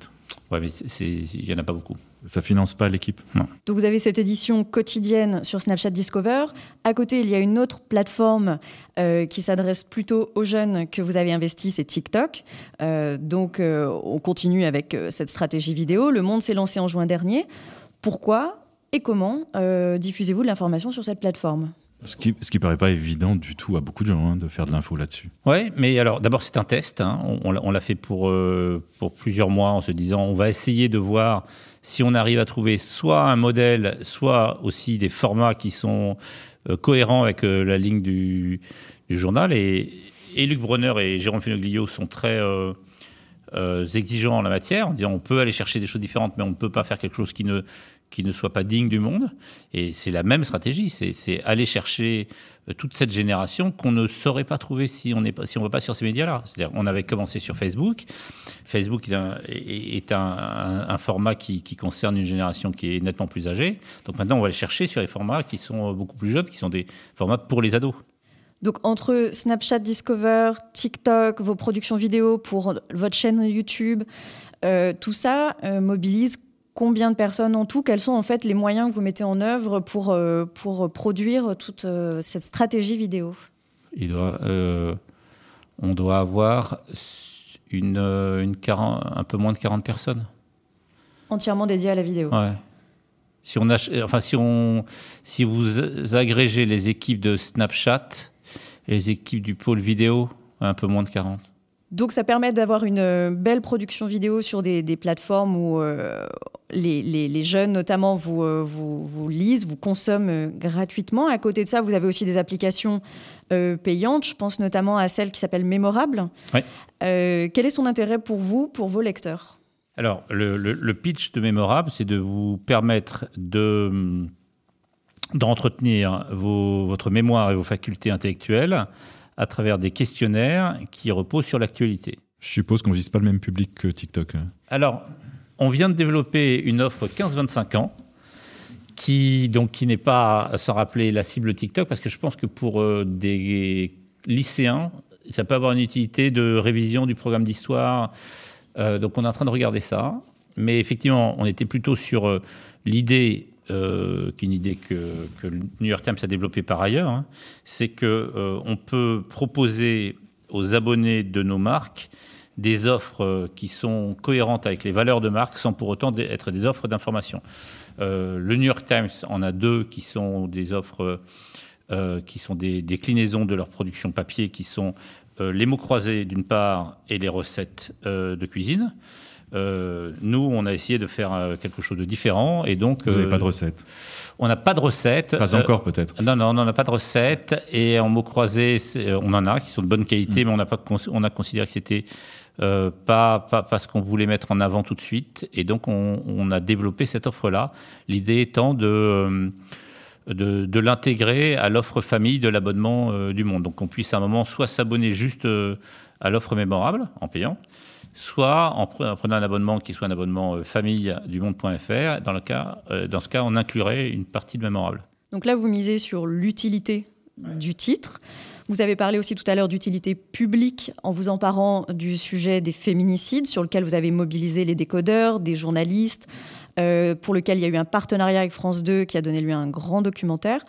Ouais, mais il n'y en a pas beaucoup. Ça finance pas l'équipe Donc vous avez cette édition quotidienne sur Snapchat Discover. À côté, il y a une autre plateforme euh, qui s'adresse plutôt aux jeunes que vous avez investi, c'est TikTok. Euh, donc euh, on continue avec cette stratégie vidéo. Le Monde s'est lancé en juin dernier. Pourquoi et comment diffusez-vous de l'information sur cette plateforme? Ce qui, ce paraît pas évident du tout à beaucoup de gens hein, de faire de l'info là-dessus. Oui, mais alors d'abord c'est un test. Hein. On, l'a fait pour, pour plusieurs mois en se disant on va essayer de voir si on arrive à trouver soit un modèle, soit aussi des formats qui sont euh, cohérents avec euh, la ligne du, journal. Et, Luc Bronner et Jérôme Fenoglio sont très euh, exigeants en la matière, en disant on peut aller chercher des choses différentes, mais on ne peut pas faire quelque chose qui ne qui ne soit pas digne du monde. Et c'est la même stratégie, c'est aller chercher euh, toute cette génération qu'on ne saurait pas trouver si on ne si va pas sur ces médias-là. C'est-à-dire, on avait commencé sur Facebook. Facebook est un, format qui, concerne une génération qui est nettement plus âgée. Donc maintenant, on va aller chercher sur les formats qui sont beaucoup plus jeunes, qui sont des formats pour les ados. Donc entre Snapchat Discover, TikTok, vos productions vidéo pour votre chaîne YouTube, euh, tout ça euh, mobilise combien de personnes en tout Quels sont en fait les moyens que vous mettez en œuvre pour, euh, pour produire toute euh, cette stratégie vidéo? Il doit, euh, On doit avoir une, une 40, un peu moins de 40 personnes. Entièrement dédiées à la vidéo Ouais. Si, on enfin, si, on, si vous agrégez les équipes de Snapchat et les équipes du pôle vidéo, un peu moins de 40. Donc ça permet d'avoir une euh, belle production vidéo sur des, plateformes où euh, les, jeunes notamment euh, vous, vous, lisent, vous consomment gratuitement. À côté de ça, vous avez aussi des applications payantes. Je pense notamment à celle qui s'appelle Mémorable. quel est son intérêt pour vous, pour vos lecteurs? Alors le, pitch de Mémorable, c'est de vous permettre de d'entretenir votre mémoire et vos facultés intellectuelles à travers des questionnaires qui reposent sur l'actualité. Je suppose qu'on ne vise pas le même public que TikTok. Alors, on vient de développer une offre 15-25 ans qui, donc, qui n'est pas, sans rappeler, la cible TikTok, parce que je pense que pour euh, des lycéens, ça peut avoir une utilité de révision du programme d'histoire. Euh, donc, on est en train de regarder ça. Mais effectivement, on était plutôt sur euh, l'idée euh, qu'une idée que, le New York Times a développée par ailleurs, hein, c'est qu'on euh, peut proposer aux abonnés de nos marques des offres euh, qui sont cohérentes avec les valeurs de marque sans pour autant être des offres d'information. le New York Times en a deux qui sont des offres qui sont des déclinaisons de leur production papier, qui sont les mots croisés d'une part et les recettes de cuisine. Euh, nous, on a essayé de faire euh, quelque chose de différent et donc. Vous n'avez pas de euh, recette On n'a pas de recette. Pas encore peut-être. Non, non, on n'en a pas de recette et en mots croisés, on en a qui sont de bonne qualité, mm. mais on a pas, on a considéré que c'était pas, pas, pas, ce qu'on voulait mettre en avant tout de suite et donc on, on a développé cette offre-là. L'idée étant de de, de l'intégrer à l'offre famille de l'abonnement du monde. Donc qu'on puisse à un moment soit s'abonner juste à l'offre mémorable en payant, soit en, prenant un abonnement qui soit un abonnement euh, famille du monde.fr. Dans, le cas, euh, dans ce cas, on inclurait une partie de mémorable. Donc là, vous misez sur l'utilité du titre. Vous avez parlé aussi tout à l'heure d'utilité publique en vous emparant du sujet des féminicides, sur lequel vous avez mobilisé les décodeurs, des journalistes, euh, pour lequel il y a eu un partenariat avec France 2 qui a donné lieu à un grand documentaire.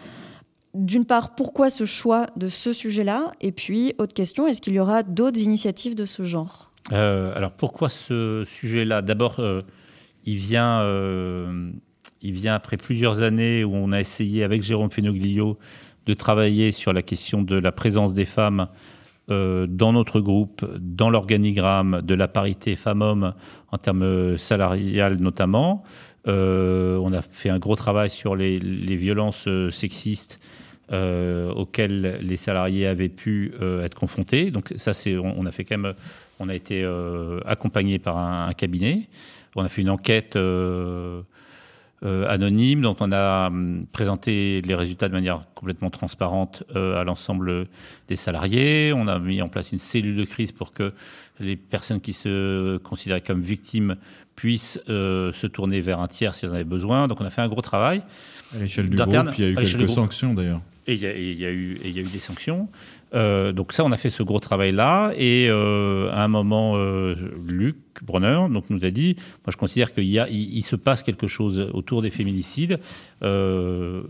D'une part, pourquoi ce choix de ce sujet-là? Et puis, autre question, est-ce qu'il y aura d'autres initiatives de ce genre? Euh, alors pourquoi ce sujet-là? D'abord, euh, il, vient, euh, il vient après plusieurs années où on a essayé avec Jérôme Fenoglio de travailler sur la question de la présence des femmes dans notre groupe, dans l'organigramme de la parité femmes-hommes en termes salariales notamment. on a fait un gros travail sur les, violences sexistes auxquelles les salariés avaient pu être confrontés. Donc ça, on, a fait quand même on a été euh, accompagné par un, cabinet. On a fait une enquête euh, euh, anonyme dont on a hum, présenté les résultats de manière complètement transparente à l'ensemble des salariés. On a mis en place une cellule de crise pour que les personnes qui se considéraient comme victimes puissent se tourner vers un tiers s'ils en avaient besoin. Donc on a fait un gros travail. À l'échelle du groupe, il y a eu quelques sanctions d'ailleurs. Et y, il y a eu des sanctions. Euh, donc ça, on a fait ce gros travail-là. Et euh, à un moment, euh, Luc Brunner donc, nous a dit, moi je considère qu'il se passe quelque chose autour des féminicides. Je,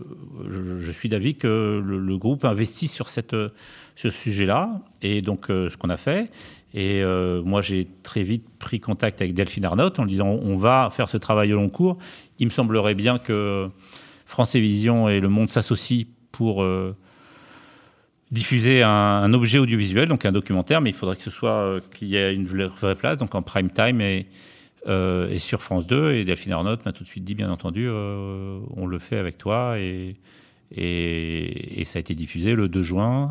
suis d'avis que le, groupe investit sur ce sujet-là. Et donc ce qu'on a fait. Et moi, j'ai très vite pris contact avec Delphine Arnott en lui disant on va faire ce travail au long cours. Il me semblerait bien que France Télévisions et Le Monde s'associent pour diffuser un, objet audiovisuel, donc un documentaire, mais il faudrait que ce soit euh, qu'il y ait une vraie place, donc en prime time et, euh, sur France 2. Et Delphine Arnaud m'a tout de suite dit, bien entendu, on le fait avec toi. Et, et, ça a été diffusé le 2 juin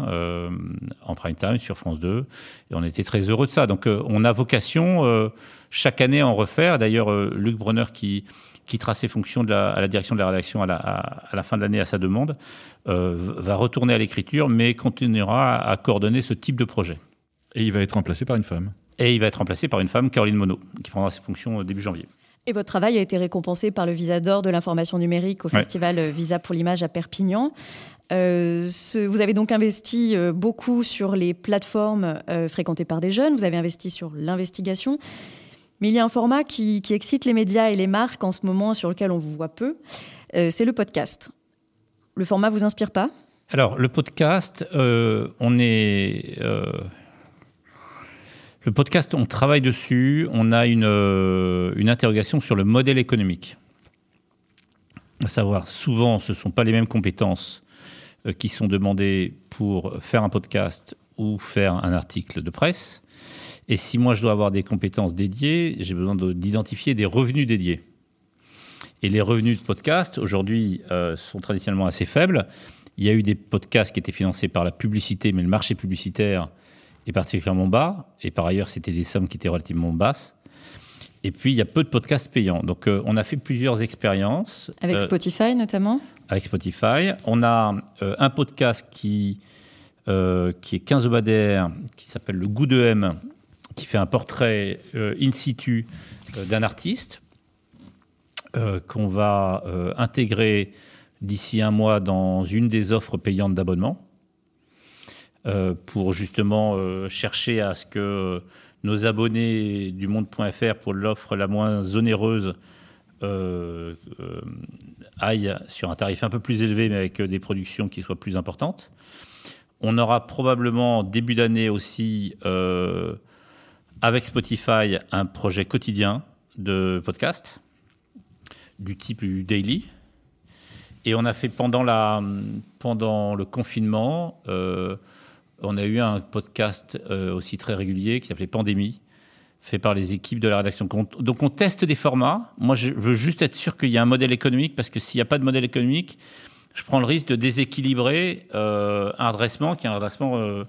en prime time sur France 2. Et on était très heureux de ça. Donc on a vocation chaque année à en refaire. D'ailleurs, Luc Brunner qui quittera ses fonctions de la, à la direction de la rédaction à la, à, la fin de l'année à sa demande, euh, va retourner à l'écriture, mais continuera à, coordonner ce type de projet. Et il va être remplacé par une femme. Et il va être remplacé par une femme, Caroline Monod, qui prendra ses fonctions début janvier. Et votre travail a été récompensé par le Visa d'or de l'information numérique au festival Visa pour l'image à Perpignan. Euh, vous avez donc investi euh, beaucoup sur les plateformes fréquentées par des jeunes, vous avez investi sur l'investigation. Mais il y a un format qui, excite les médias et les marques en ce moment sur lequel on vous voit peu, euh, c'est le podcast. Le format vous inspire pas? Alors, le podcast, euh, on est. Euh, le podcast, on travaille dessus, on a une, une interrogation sur le modèle économique. À savoir, souvent, ce ne sont pas les mêmes compétences qui sont demandées pour faire un podcast ou faire un article de presse. Et si moi je dois avoir des compétences dédiées, j'ai besoin d'identifier des revenus dédiés. Et les revenus de podcast, aujourd'hui, euh, sont traditionnellement assez faibles. Il y a eu des podcasts qui étaient financés par la publicité, mais le marché publicitaire est particulièrement bas. Et par ailleurs, c'était des sommes qui étaient relativement basses. Et puis, il y a peu de podcasts payants. Donc, euh, on a fait plusieurs expériences. Avec euh, Spotify, notamment? Avec Spotify. On a un podcast qui, qui est 15 obadaires, qui s'appelle Le Goût de M, qui fait un portrait euh, in situ euh, d'un artiste euh, qu'on va intégrer d'ici un mois dans une des offres payantes d'abonnement pour justement chercher à ce que nos abonnés du monde.fr pour l'offre la moins onéreuse aillent sur un tarif un peu plus élevé mais avec des productions qui soient plus importantes. On aura probablement début d'année aussi avec Spotify un projet quotidien de podcast du type daily. Et on a fait pendant, la, pendant le confinement, euh, on a eu un podcast euh, aussi très régulier qui s'appelait Pandémie, fait par les équipes de la rédaction. Donc on teste des formats. Moi, je veux juste être sûr qu'il y a un modèle économique, parce que s'il n'y a pas de modèle économique, je prends le risque de déséquilibrer euh, un redressement qui est un redressement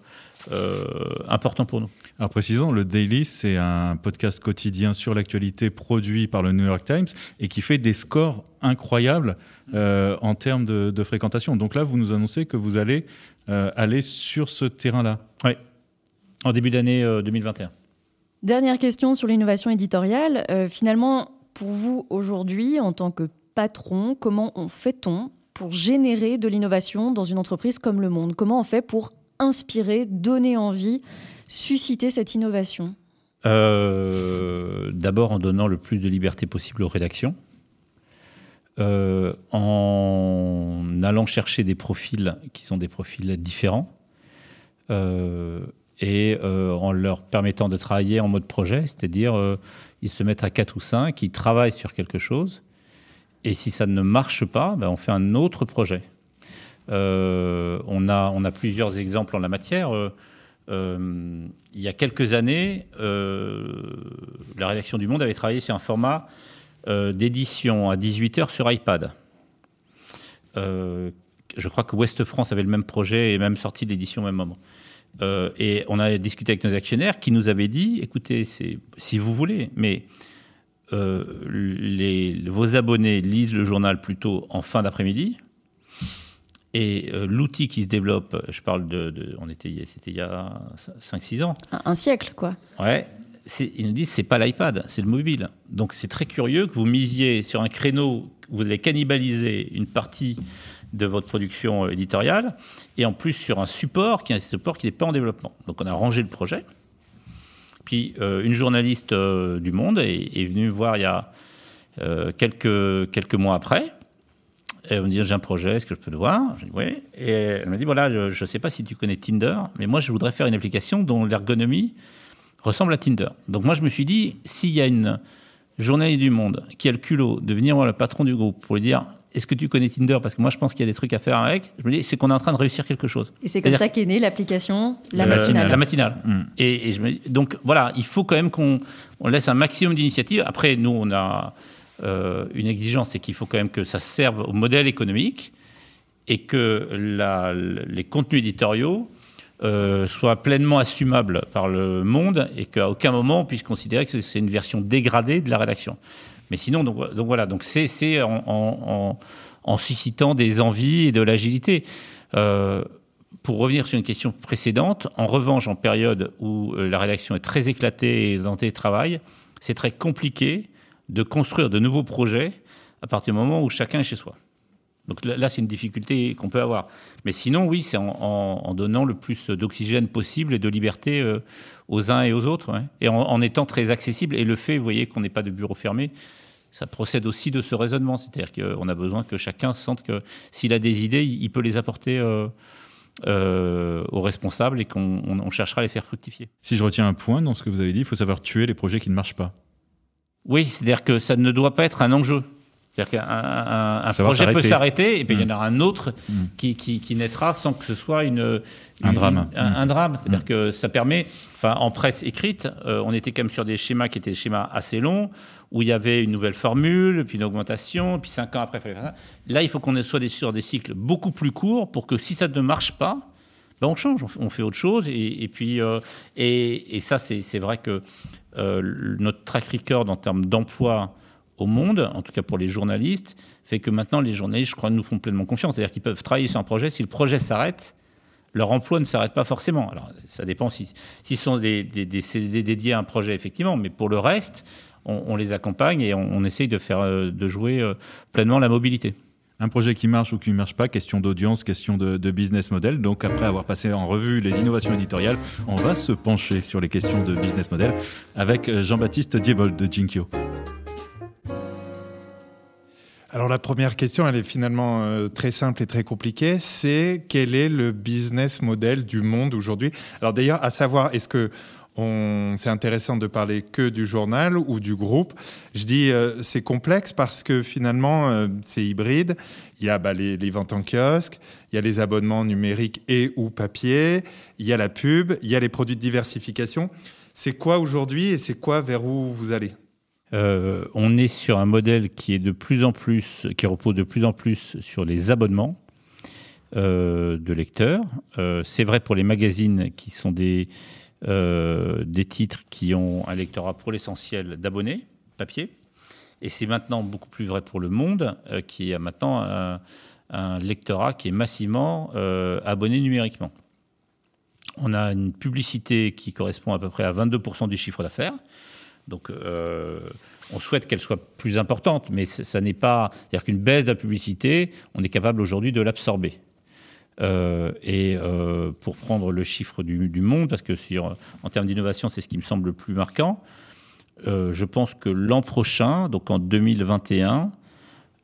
important pour nous. Alors précisons, le Daily, c'est un podcast quotidien sur l'actualité produit par le New York Times et qui fait des scores incroyables euh, en termes de, fréquentation. Donc là, vous nous annoncez que vous allez euh, aller sur ce terrain-là. Oui, en début d'année 2021. Euh, Dernière question sur l'innovation éditoriale. finalement, pour vous aujourd'hui, en tant que patron, comment on fait-on pour générer de l'innovation dans une entreprise comme Le Monde? Comment on fait pour inspirer, donner envie susciter cette innovation euh, D'abord en donnant le plus de liberté possible aux rédactions, euh, en allant chercher des profils qui sont des profils différents, euh, et en leur permettant de travailler en mode projet, c'est-à-dire ils se mettent à 4 ou 5, ils travaillent sur quelque chose, et si ça ne marche pas, ben on fait un autre projet. on, a, on a plusieurs exemples en la matière. Euh, il y a quelques années, euh, la rédaction du Monde avait travaillé sur un format euh, d'édition à 18h sur iPad. je crois que Ouest France avait le même projet et même sorti l'édition au même moment. et on a discuté avec nos actionnaires qui nous avaient dit, écoutez, si vous voulez, mais vos abonnés lisent le journal plutôt en fin d'après-midi et euh, l'outil qui se développe, je parle de, on était, c'était il y a 5-6 ans. Un, siècle, quoi. Ouais. ils nous disent c'est pas l'iPad, c'est le mobile. Donc c'est très curieux que vous misiez sur un créneau où vous allez cannibaliser une partie de votre production euh, éditoriale et en plus sur un support qui est un support qui n'est pas en développement. Donc on a rangé le projet. Puis euh, une journaliste euh, du Monde est, est, venue voir il y a quelques, quelques mois après. Et elle me dit j'ai un projet, est-ce que je peux le voir? Je dis oui. Et elle m'a dit voilà, je ne sais pas si tu connais Tinder, mais moi je voudrais faire une application dont l'ergonomie ressemble à Tinder. Donc moi je me suis dit s'il y a une journaliste du Monde qui a le culot de venir voir le patron du groupe pour lui dire est-ce que tu connais Tinder? Parce que moi, je pense qu'il y a des trucs à faire avec. Je me dis, c'est qu'on est en train de réussir quelque chose. Et c'est comme ça qu'est née l'application La euh, Matinale. La Matinale. Mm. Et, je me donc voilà, il faut quand même qu'on laisse un maximum d'initiatives. Après, nous, on a une exigence, c'est qu'il faut quand même que ça serve au modèle économique et que les contenus éditoriaux euh, soient pleinement assumables par le monde et qu'à aucun moment on puisse considérer que c'est une version dégradée de la rédaction. Mais sinon, donc, voilà, donc c'est en, suscitant des envies et de l'agilité. Euh, pour revenir sur une question précédente, en revanche, en période où euh, la rédaction est très éclatée et dans le télétravail, c'est très compliqué de construire de nouveaux projets à partir du moment où chacun est chez soi. Donc là, c'est une difficulté qu'on peut avoir. Mais sinon, oui, c'est en, donnant le plus d'oxygène possible et de liberté euh, aux uns et aux autres, et en, étant très accessible. Et le fait, vous voyez, qu'on n'ait pas de bureau fermé, ça procède aussi de ce raisonnement. C'est-à-dire qu'on a besoin que chacun sente que s'il a des idées, il peut les apporter euh, euh, aux responsables et qu'on cherchera à les faire fructifier. Si je retiens un point dans ce que vous avez dit, il faut savoir tuer les projets qui ne marchent pas. Oui, c'est-à-dire que ça ne doit pas être un enjeu. C'est-à-dire qu'un projet peut s'arrêter et puis il y en mmh. aura un autre mmh. qui, qui, qui, naîtra sans que ce soit une, un drame. un, drame. C'est-à-dire que ça permet, enfin, en presse écrite, euh, on était quand même sur des schémas qui étaient des schémas assez longs, où il y avait une nouvelle formule, puis une augmentation, puis cinq ans après, il fallait faire ça. Là, il faut qu'on soit sur des cycles beaucoup plus courts pour que si ça ne marche pas, ben on change, on fait autre chose. Et, puis, euh, ça, c'est vrai que euh, notre track record en termes d'emploi au monde, en tout cas pour les journalistes, fait que maintenant les journalistes, je crois, nous font pleinement confiance. C'est-à-dire qu'ils peuvent travailler sur un projet. Si le projet s'arrête, leur emploi ne s'arrête pas forcément. Alors, ça dépend si, sont des, dédiés à un projet, effectivement, mais pour le reste, on, les accompagne et on, on, essaye de faire euh, de jouer pleinement la mobilité. Un projet qui marche ou qui ne marche pas, question d'audience, question de, business model. Donc après avoir passé en revue les innovations éditoriales, on va se pencher sur les questions de business model avec euh, Jean-Baptiste Diebold de Jinkyo. Alors la première question, elle est finalement euh, très simple et très compliquée. C'est quel est le business model du monde aujourd'hui? Alors d'ailleurs, à savoir, est-ce que c'est intéressant de parler que du journal ou du groupe. Je dis euh, c'est complexe parce que finalement euh, c'est hybride. Il y a bah, les, ventes en kiosque, il y a les abonnements numériques et ou papier, il y a la pub, il y a les produits de diversification. C'est quoi aujourd'hui et c'est quoi vers où vous allez? Euh, on est sur un modèle qui est de plus en plus, qui repose de plus en plus sur les abonnements de lecteurs. C'est vrai pour les magazines qui sont des, euh, des titres qui ont un lectorat pour l'essentiel d'abonnés, papier. Et c'est maintenant beaucoup plus vrai pour le monde, euh, qui a maintenant un, lectorat qui est massivement euh, abonné numériquement. On a une publicité qui correspond à peu près à 22% du chiffre d'affaires. Donc, on souhaite qu'elle soit plus importante, mais ça n'est pas. C'est-à-dire qu'une baisse de la publicité, on est capable aujourd'hui de l'absorber. Euh, et euh, pour prendre le chiffre du, monde, parce que sur, en termes d'innovation, c'est ce qui me semble le plus marquant, euh, je pense que l'an prochain, donc en 2021,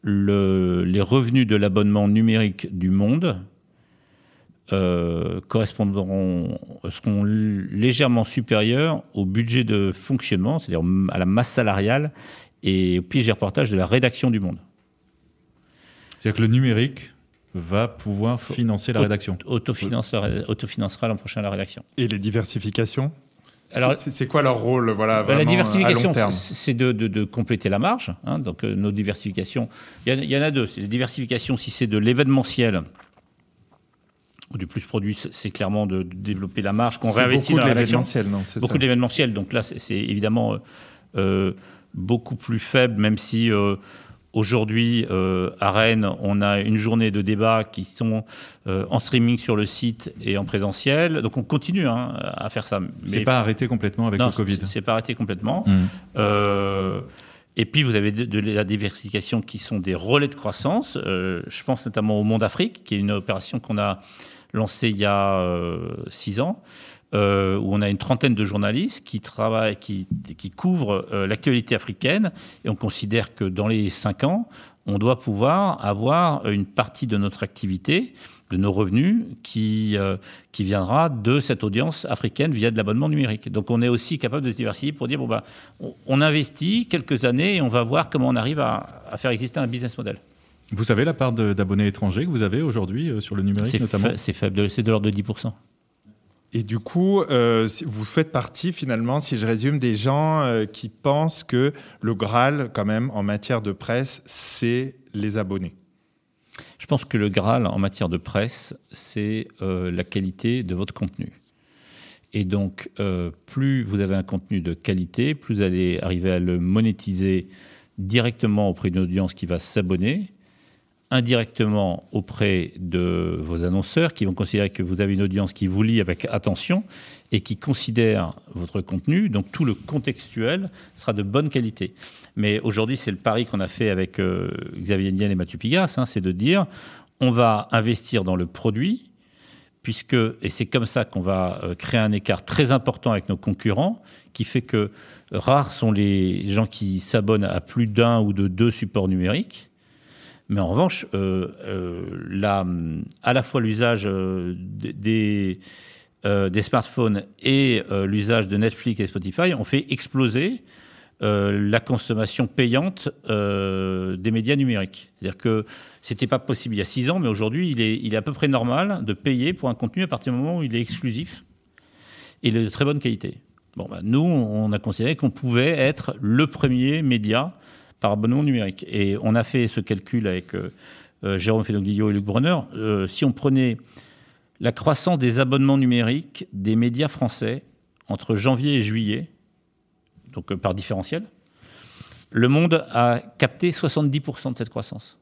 le, les revenus de l'abonnement numérique du monde correspondront, seront légèrement supérieurs au budget de fonctionnement, c'est-à-dire à la masse salariale et au pige et reportage de la rédaction du Monde. C'est-à-dire que le numérique va pouvoir financer la rédaction. Autofinancera, autofinancera l'an prochain la rédaction. Et les diversifications alors, c'est quoi leur rôle voilà, La diversification, c'est de, de, de, compléter la marge. Hein, donc, euh, nos diversifications, il y, y, en a deux. C'est les diversifications si c'est de l'événementiel ou du plus produit, c'est clairement de, de, développer la marge qu'on réinvestit beaucoup dans de l'événementiel, non Beaucoup d'événementiel. Donc là, c'est évidemment euh, beaucoup plus faible, même si euh, Aujourd'hui, euh, à Rennes, on a une journée de débats qui sont euh, en streaming sur le site et en présentiel. Donc on continue hein, à faire ça. C'est pas arrêté complètement avec non, le Covid. C'est pas arrêté complètement. Mmh. Euh, et puis vous avez de, de, la diversification qui sont des relais de croissance. Je pense notamment au Monde Afrique, qui est une opération qu'on a lancée il y a six ans. Euh, où on a une trentaine de journalistes qui travaillent, qui, qui couvrent euh, l'actualité africaine, et on considère que dans les cinq ans, on doit pouvoir avoir une partie de notre activité, de nos revenus, qui, euh, qui viendra de cette audience africaine via de l'abonnement numérique. Donc on est aussi capable de se diversifier pour dire, bon, bah, on, investit quelques années et on va voir comment on arrive à, à faire exister un business model. Vous savez la part d'abonnés étrangers que vous avez aujourd'hui sur le numérique notamment? C'est faible, c'est de l'ordre de 10%. Et du coup, euh, vous faites partie finalement, si je résume, des gens euh, qui pensent que le Graal, quand même, en matière de presse, c'est les abonnés. Je pense que le Graal en matière de presse, c'est euh, la qualité de votre contenu. Et donc, plus vous avez un contenu de qualité, plus vous allez arriver à le monétiser directement auprès d'une audience qui va s'abonner, indirectement auprès de vos annonceurs qui vont considérer que vous avez une audience qui vous lit avec attention et qui considère votre contenu. Donc tout le contextuel sera de bonne qualité. Mais aujourd'hui, c'est le pari qu'on a fait avec euh, Xavier Niel et Mathieu Pigas, hein, c'est de dire on va investir dans le produit, puisque, et c'est comme ça qu'on va euh, créer un écart très important avec nos concurrents, qui fait que rares sont les gens qui s'abonnent à plus d'un ou de deux supports numériques. Mais en revanche, euh, euh, à la fois l'usage euh, des, smartphones et l'usage de Netflix et Spotify ont fait exploser la consommation payante des médias numériques. C'est-à-dire que c'était pas possible il y a six ans, mais aujourd'hui, il est, il est à peu près normal de payer pour un contenu à partir du moment où il est exclusif et de très bonne qualité. Bon, bah, nous, on a considéré qu'on pouvait être le premier média par abonnement numérique. Et on a fait ce calcul avec euh, euh, Jérôme Fénoglio et Luc Brunner. Euh, si on prenait la croissance des abonnements numériques des médias français entre janvier et juillet, donc par différentiel, le monde a capté 70% de cette croissance.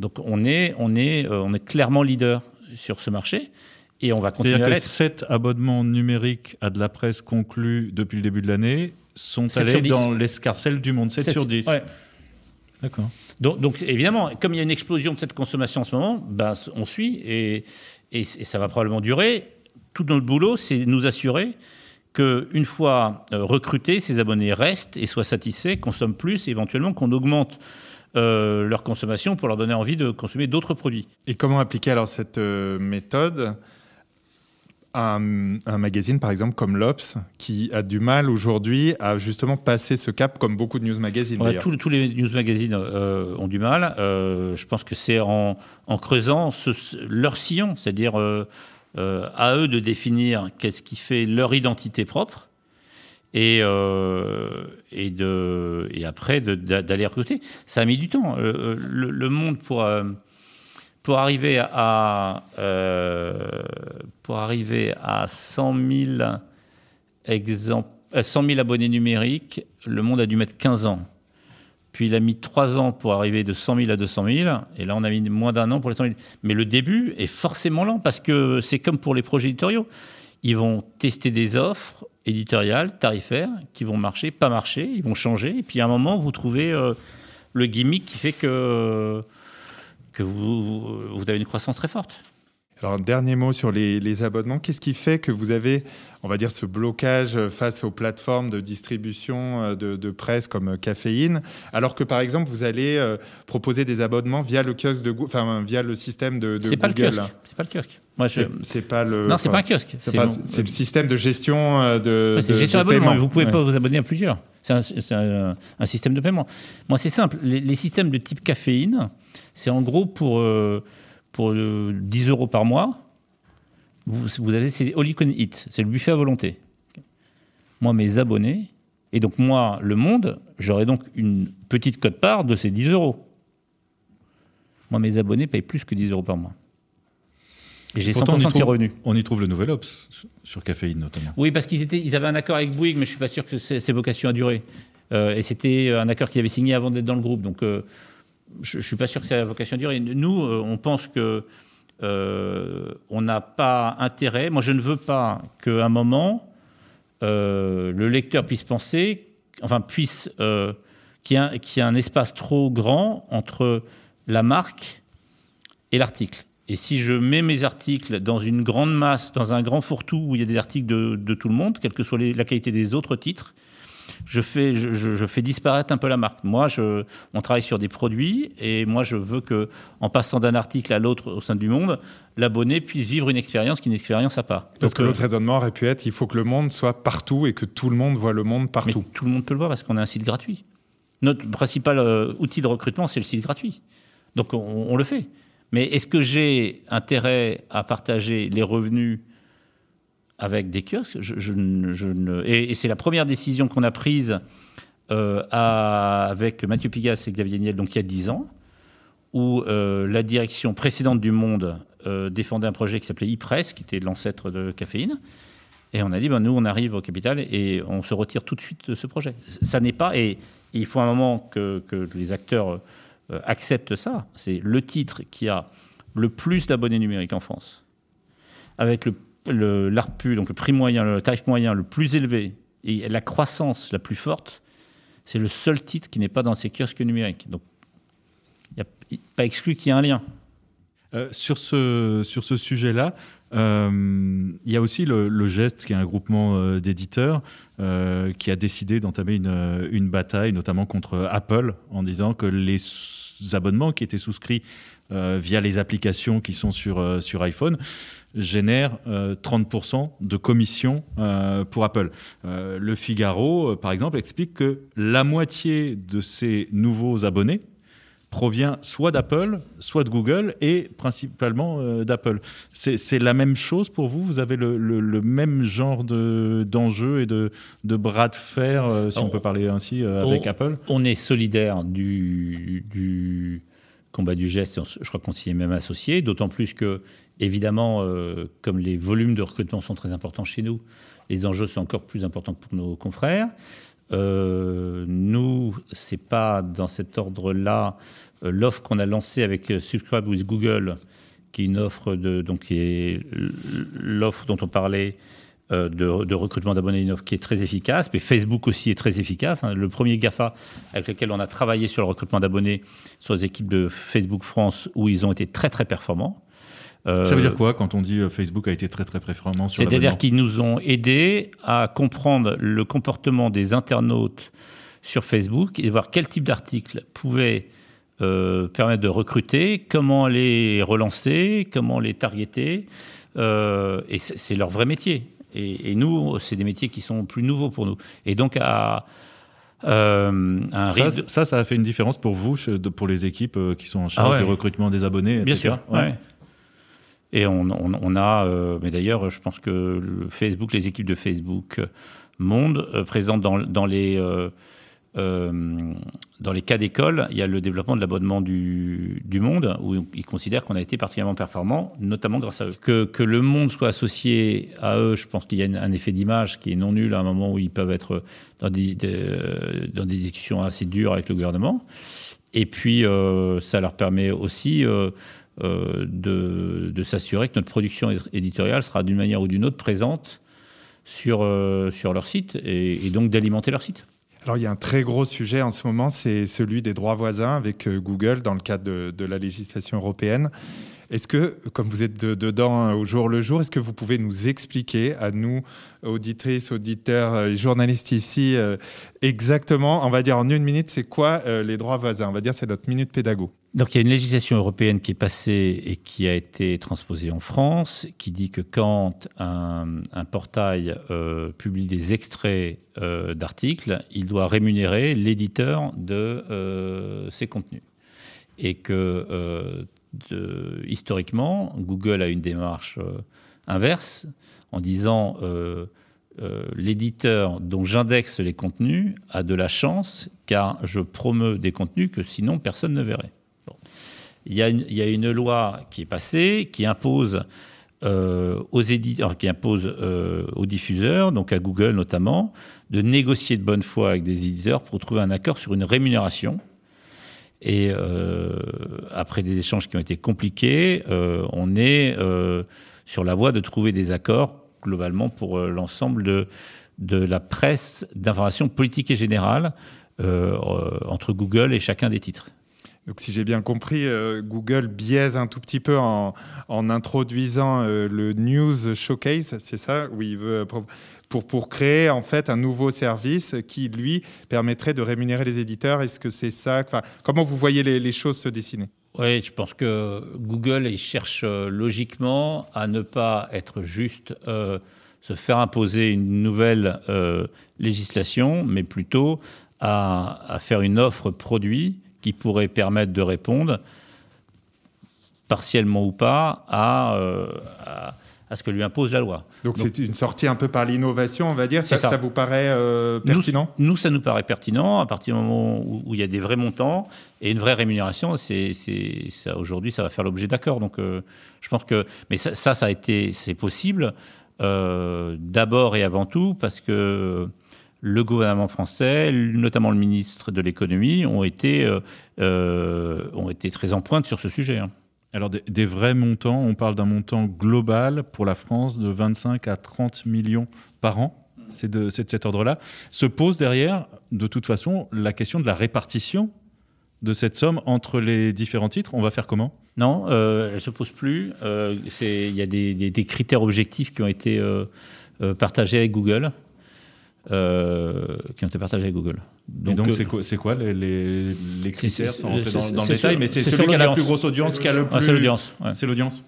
Donc on est, on est, on est clairement leader sur ce marché. Et on va continuer C'est-à-dire à que. 7 abonnements numériques à de la presse conclus depuis le début de l'année sont Sept allés dans l'escarcelle du monde. 7 Sept- sur 10. ouais. D'accord. Donc, donc, évidemment, comme il y a une explosion de cette consommation en ce moment, ben, on suit et, et, et ça va probablement durer. Tout notre boulot, c'est nous assurer qu'une fois euh, recrutés, ces abonnés restent et soient satisfaits, consomment plus, et éventuellement qu'on augmente euh, leur consommation pour leur donner envie de consommer d'autres produits. Et comment appliquer alors cette euh, méthode? Un, un magazine, par exemple, comme l'Obs, qui a du mal aujourd'hui à justement passer ce cap, comme beaucoup de news magazines Ouais, tous, tous les news magazines euh, ont du mal. Euh, je pense que c'est en, en creusant ce- leur sillon, c'est-à-dire euh, à eux de définir qu'est-ce qui fait leur identité propre. Et, et, de, et après d'aller recruter. Ça a mis du temps. Le, le monde pour, pour arriver à euh, pour arriver à 100 000 exemples, euh, 100 000 abonnés numériques, le monde a dû mettre 15 ans. Puis il a mis 3 ans pour arriver de 100 000 à 200 000, et là on a mis moins d'un an pour les 100 000. Mais le début est forcément lent parce que c'est comme pour les projets éditoriaux. Ils vont tester des offres éditoriales, tarifaires, qui vont marcher, pas marcher, ils vont changer, et puis à un moment vous trouvez euh, le gimmick qui fait que que vous, vous avez une croissance très forte. Alors, un dernier mot sur les, les abonnements. Qu'est-ce qui fait que vous avez, on va dire, ce blocage face aux plateformes de distribution euh, de, de presse comme euh, Caféine, alors que par exemple, vous allez euh, proposer des abonnements via le kiosque de enfin via le système de, de C'est pas le Google. kiosque. C'est pas le kiosque. Moi, je... C'est pas le. Non, c'est pas un kiosque. c'est le système de gestion de. Ouais, c'est gestion de paiement. Vous pouvez Ouais. pas vous abonner à plusieurs. C'est un, système de paiement. Moi, c'est simple. Les, systèmes de type caféine, c'est en gros pour, euh, pour euh, 10 euros par mois. Vous, avez, c'est all. C'est le buffet à volonté. Moi, mes abonnés, et donc moi, le monde, j'aurai donc une petite cote-part de ces 10 euros. Moi, mes abonnés payent plus que 10 euros par mois. Et j'ai 100% Pourtant, on y, de trouve, revenus. on y trouve le nouvel Ops sur- Caféine notamment. Oui, parce qu'ils étaient, ils avaient un accord avec Bouygues, mais je suis pas sûr que c'est c'est vocation à durer. et c'était un accord qu'il avait signé avant d'être dans le groupe. Donc, je ne suis pas sûr que a la vocation à durer. Nous, on pense que on n'a pas intérêt. Moi, je ne veux pas qu'à un moment, le lecteur puisse penser, enfin, puisse qu'il y, ait un espace trop grand entre la marque et l'article. Et si je mets mes articles dans une grande masse, dans un grand fourre-tout où il y a des articles de, tout le monde, quelle que soit la qualité des autres titres, je fais, je, fais disparaître un peu la marque. Moi, je, on travaille sur des produits et moi, je veux que, en passant d'un article à l'autre au sein du monde, l'abonné puisse vivre une expérience qui est une expérience à part. Parce que l'autre raisonnement aurait pu être il faut que le monde soit partout et que tout le monde voit le monde partout. tout le monde peut le voir parce qu'on a un site gratuit. Notre principal euh, outil de recrutement, c'est le site gratuit. Donc on, le fait. Mais est-ce que j'ai intérêt à partager les revenus avec des kiosques? Et, c'est la première décision qu'on a prise euh, avec Mathieu Pigas et Xavier Niel, donc il y a 10 ans, où euh, la direction précédente du Monde défendait un projet qui s'appelait e-press, qui était l'ancêtre de Caféine. Et on a dit, ben, nous, on arrive au capital et on se retire tout de suite de ce projet. Ça n'est pas, et il faut un moment que, les acteurs euh, acceptent ça. C'est le titre qui a le plus d'abonnés numériques en France, avec le, l'ARPU, donc le prix moyen, le tarif moyen le plus élevé et la croissance la plus forte, c'est le seul titre qui n'est pas dans ces kiosques numériques. Donc, il n'y a pas exclu qu'il y ait un lien. Euh, sur ce, sur ce sujet-là, il y a aussi le, Geste, qui est un groupement euh, d'éditeurs, euh, qui a décidé d'entamer une, bataille, notamment contre Apple, en disant que les abonnements qui étaient souscrits via les applications qui sont sur, sur iPhone génèrent 30% de commission pour Apple. le Figaro, par exemple, explique que la moitié de ces nouveaux abonnés, provient soit d'Apple, soit de Google et principalement euh, d'Apple. C'est la même chose pour vous? Vous avez le, même genre d'enjeux et de, de, bras de fer, euh, si on, peut parler ainsi, euh, avec Apple? On est solidaire du, du combat du geste, je crois qu'on s'y est même associé, d'autant plus que, évidemment, comme les volumes de recrutement sont très importants chez nous, les enjeux sont encore plus importants pour nos confrères. Euh, nous, c'est pas dans cet ordre-là euh, l'offre qu'on a lancée avec euh, Subscribe with Google, qui est une offre l'offre dont on parlait de, recrutement d'abonnés, une offre qui est très efficace. Mais Facebook aussi est très efficace. Hein. Le premier Gafa avec lequel on a travaillé sur le recrutement d'abonnés sur les équipes de Facebook France, où ils ont été très très performants. Ça veut dire quoi quand on dit Facebook a été très très performant sur C'est-à-dire qu'ils nous ont aidés à comprendre le comportement des internautes sur Facebook et voir quel type d'article pouvait euh, permettre de recruter, comment les relancer, comment les targeter. Euh, et c'est leur vrai métier. Et, nous, c'est des métiers qui sont plus nouveaux pour nous. Et donc, à, euh, ça, ça, ça, a fait une différence pour vous, pour les équipes qui sont en charge ah du recrutement des abonnés, Bien sûr. Ouais. Et on, a, mais d'ailleurs, je pense que Facebook, les équipes de Facebook Monde présentes dans, les euh, dans les cas d'école, il y a le développement de l'abonnement du, du, Monde, où ils considèrent qu'on a été particulièrement performant, notamment grâce à eux. Que, que le Monde soit associé à eux, je pense qu'il y a un effet d'image qui est non nul à un moment où ils peuvent être dans des, dans des discussions assez dures avec le gouvernement. Et puis, euh, ça leur permet aussi euh, euh, de, s'assurer que notre production éditoriale sera d'une manière ou d'une autre présente sur, euh, sur leur site et, donc d'alimenter leur site. Alors, il y a un très gros sujet en ce moment, c'est celui des droits voisins avec euh, Google dans le cadre de, la législation européenne. Est-ce que, comme vous êtes dedans hein, au jour le jour, est-ce que vous pouvez nous expliquer à nous, auditrices, auditeurs, journalistes ici, exactement, on va dire en une minute, c'est quoi les droits voisins? On va dire c'est notre minute pédago. Donc il y a une législation européenne qui est passée et qui a été transposée en France, qui dit que quand un, portail euh, publie des extraits euh, d'articles, il doit rémunérer l'éditeur de euh, ses contenus. Et que historiquement, Google a une démarche inverse en disant l'éditeur dont j'indexe les contenus a de la chance car je promeux des contenus que sinon personne ne verrait il y, a une, loi qui est passée qui impose aux éditeurs, qui impose aux diffuseurs, donc à Google notamment, de négocier de bonne foi avec des éditeurs pour trouver un accord sur une rémunération. Et après des échanges qui ont été compliqués, on est sur la voie de trouver des accords globalement pour l'ensemble de, de la presse d'information politique et générale euh, entre Google et chacun des titres. Donc, si j'ai bien compris, euh, Google biaise un tout petit peu en, introduisant euh, le News Showcase, c'est ça, où il veut pour, pour créer en fait un nouveau service qui lui permettrait de rémunérer les éditeurs. Est-ce que c'est ça? Comment vous voyez les, choses se dessiner? Oui, je pense que Google il cherche logiquement à ne pas être juste se faire imposer une nouvelle législation, mais plutôt à, faire une offre produit qui pourrait permettre de répondre, partiellement ou pas, à, euh, à, ce que lui impose la loi. Donc c'est une sortie un peu par l'innovation, on va dire. Ça, ça. vous paraît euh, pertinent? nous, ça nous paraît pertinent à partir du moment où, il y a des vrais montants et une vraie rémunération. C'est, ça, aujourd'hui, ça va faire l'objet d'accords. Donc euh, je pense que, mais ça, ça, ça a été, c'est possible d'abord et avant tout parce que le gouvernement français, notamment le ministre de l'économie, ont été, euh, euh, ont été très en pointe sur ce sujet. Hein. Alors des, vrais montants, on parle d'un montant global pour la France de 25 à 30 millions par an. C'est de, cet ordre-là. Se pose derrière, de toute façon, la question de la répartition de cette somme entre les différents titres. On va faire comment? Non, euh, elle ne se pose plus. Il y a des, des, critères objectifs qui ont été partagés avec Google. Euh, qui ont été partagés avec Google. Donc, et donc, euh, c'est quoi, les, les, critères sans rentrer dans, le détail Mais c'est celui qui a la plus grosse audience, qui a le ah, plus. c'est l'audience. C'est l'audience.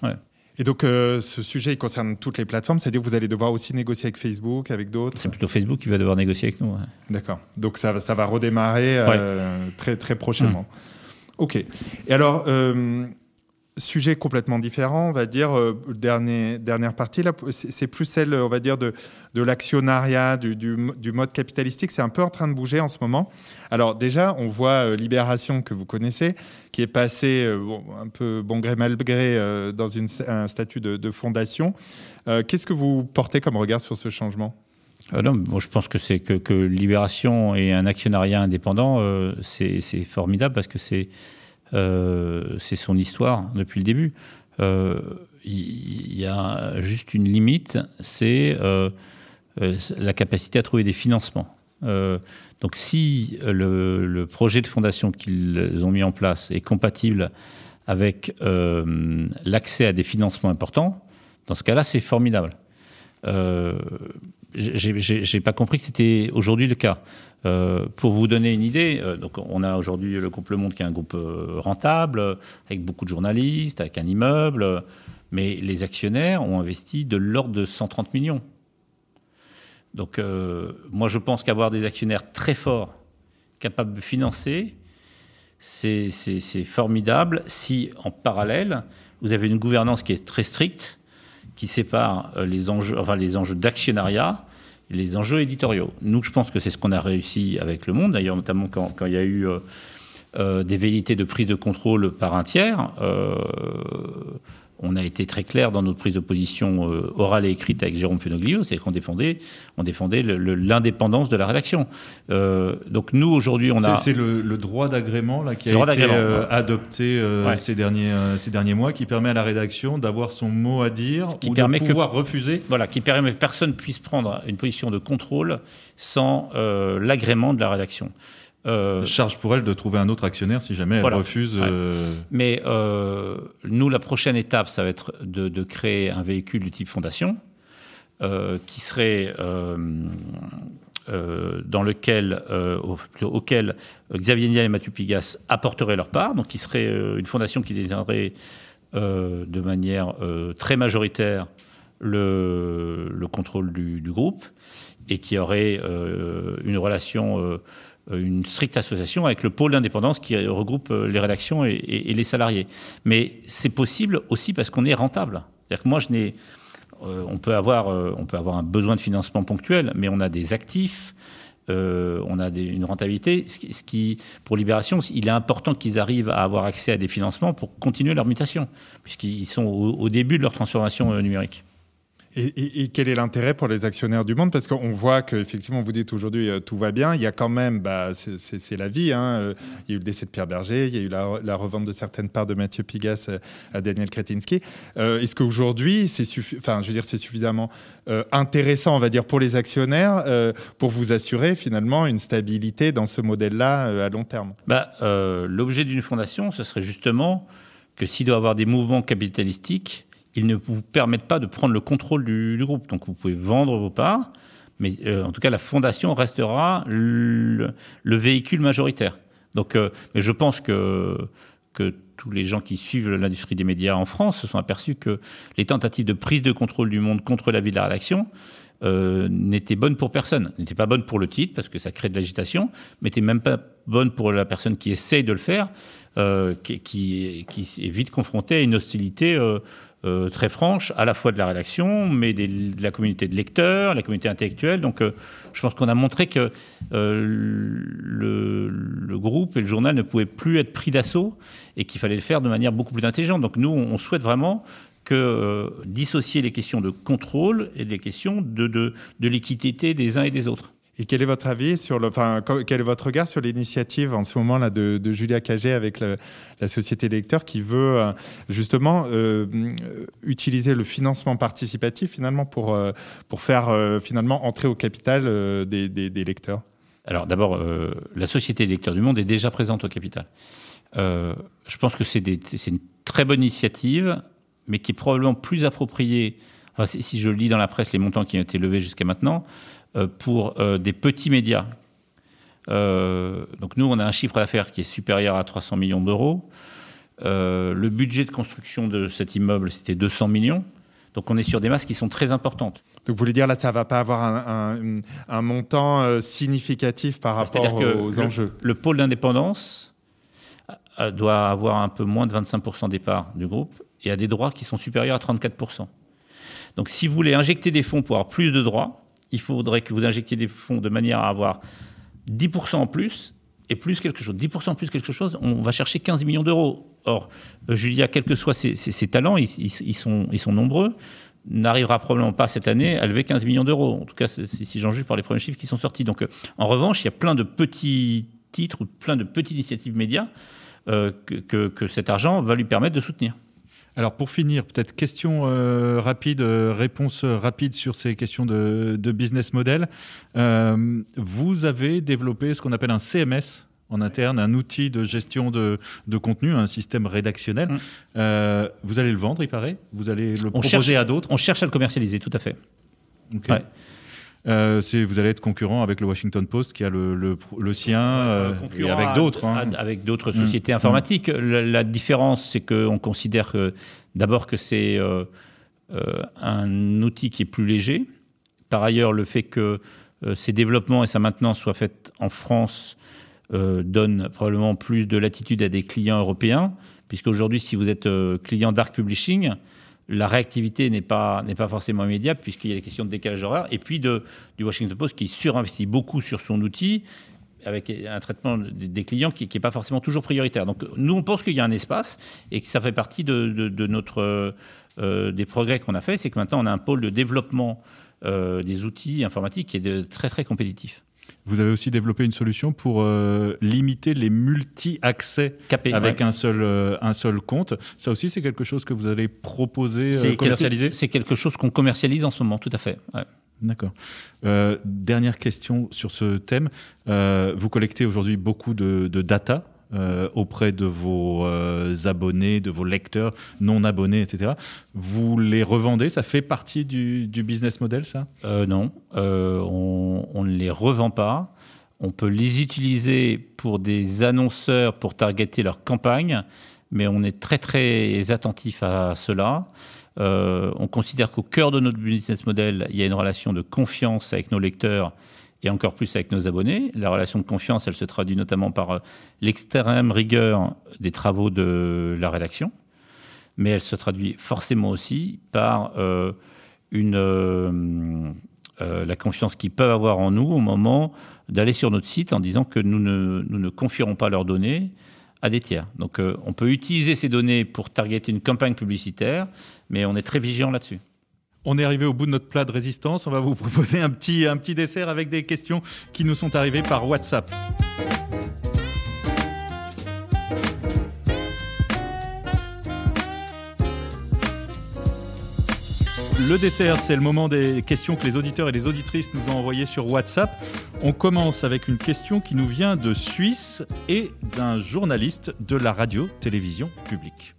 Et donc, euh, ce sujet, il concerne toutes les plateformes, c'est-à-dire que vous allez devoir aussi négocier avec Facebook, avec d'autres C'est plutôt Facebook qui va devoir négocier avec nous. D'accord. Donc, ça, ça va redémarrer très, très prochainement. Mmh. OK. Et alors, sujet complètement différent, on va dire. Euh, dernière partie, là, c'est plus celle, on va dire, de, de l'actionnariat, du, du, mode capitalistique. C'est un peu en train de bouger en ce moment. Alors déjà, on voit euh, Libération, que vous connaissez, qui est passé euh, un peu bon gré, mal gré dans une, un statut de, fondation. Qu'est-ce que vous portez comme regard sur ce changement? Non, je pense que c'est que, que, Libération et un actionnariat indépendant, c'est formidable parce que c'est euh, c'est son histoire depuis le début. Euh, il y, a juste une limite, c'est euh, la capacité à trouver des financements. donc si le, projet de fondation qu'ils ont mis en place est compatible avec l'accès à des financements importants, dans ce cas-là, c'est formidable. Euh, j'ai pas compris que c'était aujourd'hui le cas. Euh, pour vous donner une idée, euh, on a aujourd'hui le groupe Le Monde qui est un groupe euh, rentable, avec beaucoup de journalistes, avec un immeuble, mais les actionnaires ont investi de l'ordre de 130 millions. Donc moi je pense qu'avoir des actionnaires très forts, capables de financer, c'est formidable si en parallèle vous avez une gouvernance qui est très stricte, qui sépare les enjeux d'actionnariat les enjeux éditoriaux. Nous, je pense que c'est ce qu'on a réussi avec Le Monde, d'ailleurs, notamment quand, il y a eu euh, euh, des velléités de prise de contrôle par un tiers. Euh, on a été très clair dans notre prise de position euh, orale et écrite avec Jérôme Fenoglio, c'est qu'on défendait, on défendait l'indépendance de la rédaction. Euh, donc nous aujourd'hui, on a c'est le, droit d'agrément là qui a été euh, adopté ces derniers ces derniers mois, qui permet à la rédaction d'avoir son mot à dire qui ou permet de pouvoir refuser. Voilà, qui permet que personne puisse prendre une position de contrôle sans l'agrément de la rédaction. Euh, Charge pour elle de trouver un autre actionnaire si jamais elle refuse. Euh, Mais euh, nous, la prochaine étape, ça va être de, créer un véhicule du type fondation qui serait dans lequel, auquel Xavier Niel et Mathieu Pigas apporteraient leur part, donc qui serait une fondation qui détiendrait de manière très majoritaire le, le contrôle du, du, groupe et qui aurait une relation euh, une stricte association avec le pôle d'indépendance qui regroupe euh, les rédactions et, les salariés. Mais c'est possible aussi parce qu'on est rentable. C'est-à-dire que moi, je n'ai, euh, on peut avoir, on peut avoir un besoin de financement ponctuel, mais on a des actifs. euh, on a une rentabilité. Ce qui, pour Libération, il est important qu'ils arrivent à avoir accès à des financements pour continuer leur mutation, puisqu'ils sont au, début de leur transformation euh, numérique. Et, quel est l'intérêt pour les actionnaires du monde? Parce qu'on voit qu'effectivement, vous dites aujourd'hui euh, tout va bien. Il y a quand même, bah, c'est la vie. Hein. Euh, il y a eu le décès de Pierre Berger, il y a eu la, revente de certaines parts de Mathieu Pigas euh, à Daniel Kretinsky. Est-ce qu'aujourd'hui, c'est enfin, je veux suffisamment intéressant, on va dire, pour les actionnaires pour vous assurer finalement une stabilité dans ce modèle-là à long terme? Bah, L'objet d'une fondation, ce serait justement que s'il doit y avoir des mouvements capitalistiques, ils ne vous permettent pas de prendre le contrôle du, groupe. Donc vous pouvez vendre vos parts, mais euh, en tout cas la fondation restera le, véhicule majoritaire. Donc, euh, mais je pense que que tous les gens qui suivent l'industrie des médias en France se sont aperçus que les tentatives de prise de contrôle du monde contre la vie de la rédaction euh, n'étaient bonnes pour personne. N'étaient pas bonnes pour le titre parce que ça crée de l'agitation, mais n'étaient même pas bonnes pour la personne qui essaye de le faire, qui, qui, est vite confrontée à une hostilité euh, très franche, à la fois de la rédaction, mais de la communauté de lecteurs, la communauté intellectuelle. Donc, euh, je pense qu'on a montré que euh, le, groupe et le journal ne pouvaient plus être pris d'assaut et qu'il fallait le faire de manière beaucoup plus intelligente. Donc, nous, on souhaite vraiment que dissocier les questions de contrôle et les questions de l'équité des uns et des autres. Et quel est votre avis sur le, enfin, quel est votre regard sur l'initiative en ce moment là de, Julia Cagé avec la société lecteur qui veut euh, justement euh, utiliser le financement participatif finalement pour euh, pour faire finalement entrer au capital des, des, lecteurs? Alors d'abord, la société des lecteurs du monde est déjà présente au capital. je pense que c'est une très bonne initiative, mais qui est probablement plus appropriée. Si, je lis dans la presse les montants qui ont été levés jusqu'à maintenant, euh, pour euh, des petits médias. Euh, donc nous, on a un chiffre d'affaires qui est supérieur à 300 millions d'euros. le budget de construction de cet immeuble, c'était 200 millions. Donc on est sur des masses qui sont très importantes. Donc vous voulez dire là, ça va pas avoir un, montant significatif par rapport aux enjeux? Le pôle d'indépendance doit avoir un peu moins de 25% des parts du groupe et a des droits qui sont supérieurs à 34%. Donc si vous voulez injecter des fonds pour avoir plus de droits, il faudrait que vous injectiez des fonds de manière à avoir 10% en plus et plus quelque chose. 10% en plus quelque chose, on va chercher 15 millions d'euros. Or, euh, Julia, quels que soient ses, talents, ils, sont, nombreux, n'arrivera probablement pas cette année à lever 15 millions d'euros. En tout cas, si j'en juge par les premiers chiffres qui sont sortis. Donc, euh, en revanche, il y a plein de petits titres ou plein de petites initiatives médias euh, que cet argent va lui permettre de soutenir. Alors pour finir, peut-être question euh, rapide, euh, réponse rapide sur ces questions de, business model. Euh, vous avez développé ce qu'on appelle un CMS en interne, un outil de gestion de, contenu, un système rédactionnel. Mm. vous allez le vendre, il paraît Vous allez le proposer à d'autres On cherche à le commercialiser, tout à fait. Euh, vous allez être concurrent avec le Washington Post qui a le, le, sien euh, et avec d'autres. Hein. Avec d'autres mm. sociétés informatiques. La, différence, c'est qu'on considère que d'abord que c'est euh, un outil qui est plus léger. Par ailleurs, le fait que ses développements et sa maintenance soient faits en France donne probablement plus de latitude à des clients européens, puisqu'aujourd'hui, si vous êtes client Dark Publishing, la réactivité n'est pas, n'est pas forcément immédiate puisqu'il y a des questions de décalage horaire. Et puis de, du Washington Post qui surinvestit beaucoup sur son outil avec un traitement des clients qui n'est pas forcément toujours prioritaire. Donc nous, on pense qu'il y a un espace et que ça fait partie de, notre, euh, des progrès qu'on a fait. C'est que maintenant, on a un pôle de développement euh, des outils informatiques qui est de, très, très compétitif. Vous avez aussi développé une solution pour euh, limiter les multi-accès avec un, seul, euh, un seul compte. Ça aussi, c'est quelque chose que vous allez proposer, euh, commercialiser? C'est quelque chose qu'on commercialise en ce moment, tout à fait. D'accord. dernière question sur ce thème. vous collectez aujourd'hui beaucoup de, de data euh, auprès de vos euh, abonnés, de vos lecteurs non abonnés, etc. Vous les revendez? Ça fait partie du, business model, ça? Euh, Non, on, on, ne les revend pas. On peut les utiliser pour des annonceurs pour targeter leur campagne, mais on est très très attentif à cela. on considère qu'au cœur de notre business model, il y a une relation de confiance avec nos lecteurs et encore plus avec nos abonnés. La relation de confiance, elle se traduit notamment par euh, l'extrême rigueur des travaux de la rédaction, mais elle se traduit forcément aussi par euh, euh, la confiance qu'ils peuvent avoir en nous au moment d'aller sur notre site en disant que nous ne, nous ne confierons pas leurs données à des tiers. Donc on peut utiliser ces données pour targeter une campagne publicitaire, mais on est très vigilant là-dessus. On est arrivé au bout de notre plat de résistance. On va vous proposer un petit, dessert avec des questions qui nous sont arrivées par WhatsApp. Le dessert, c'est le moment des questions que les auditeurs et les auditrices nous ont envoyées sur WhatsApp. On commence avec une question qui nous vient de Suisse et d'un journaliste de la radio-télévision publique.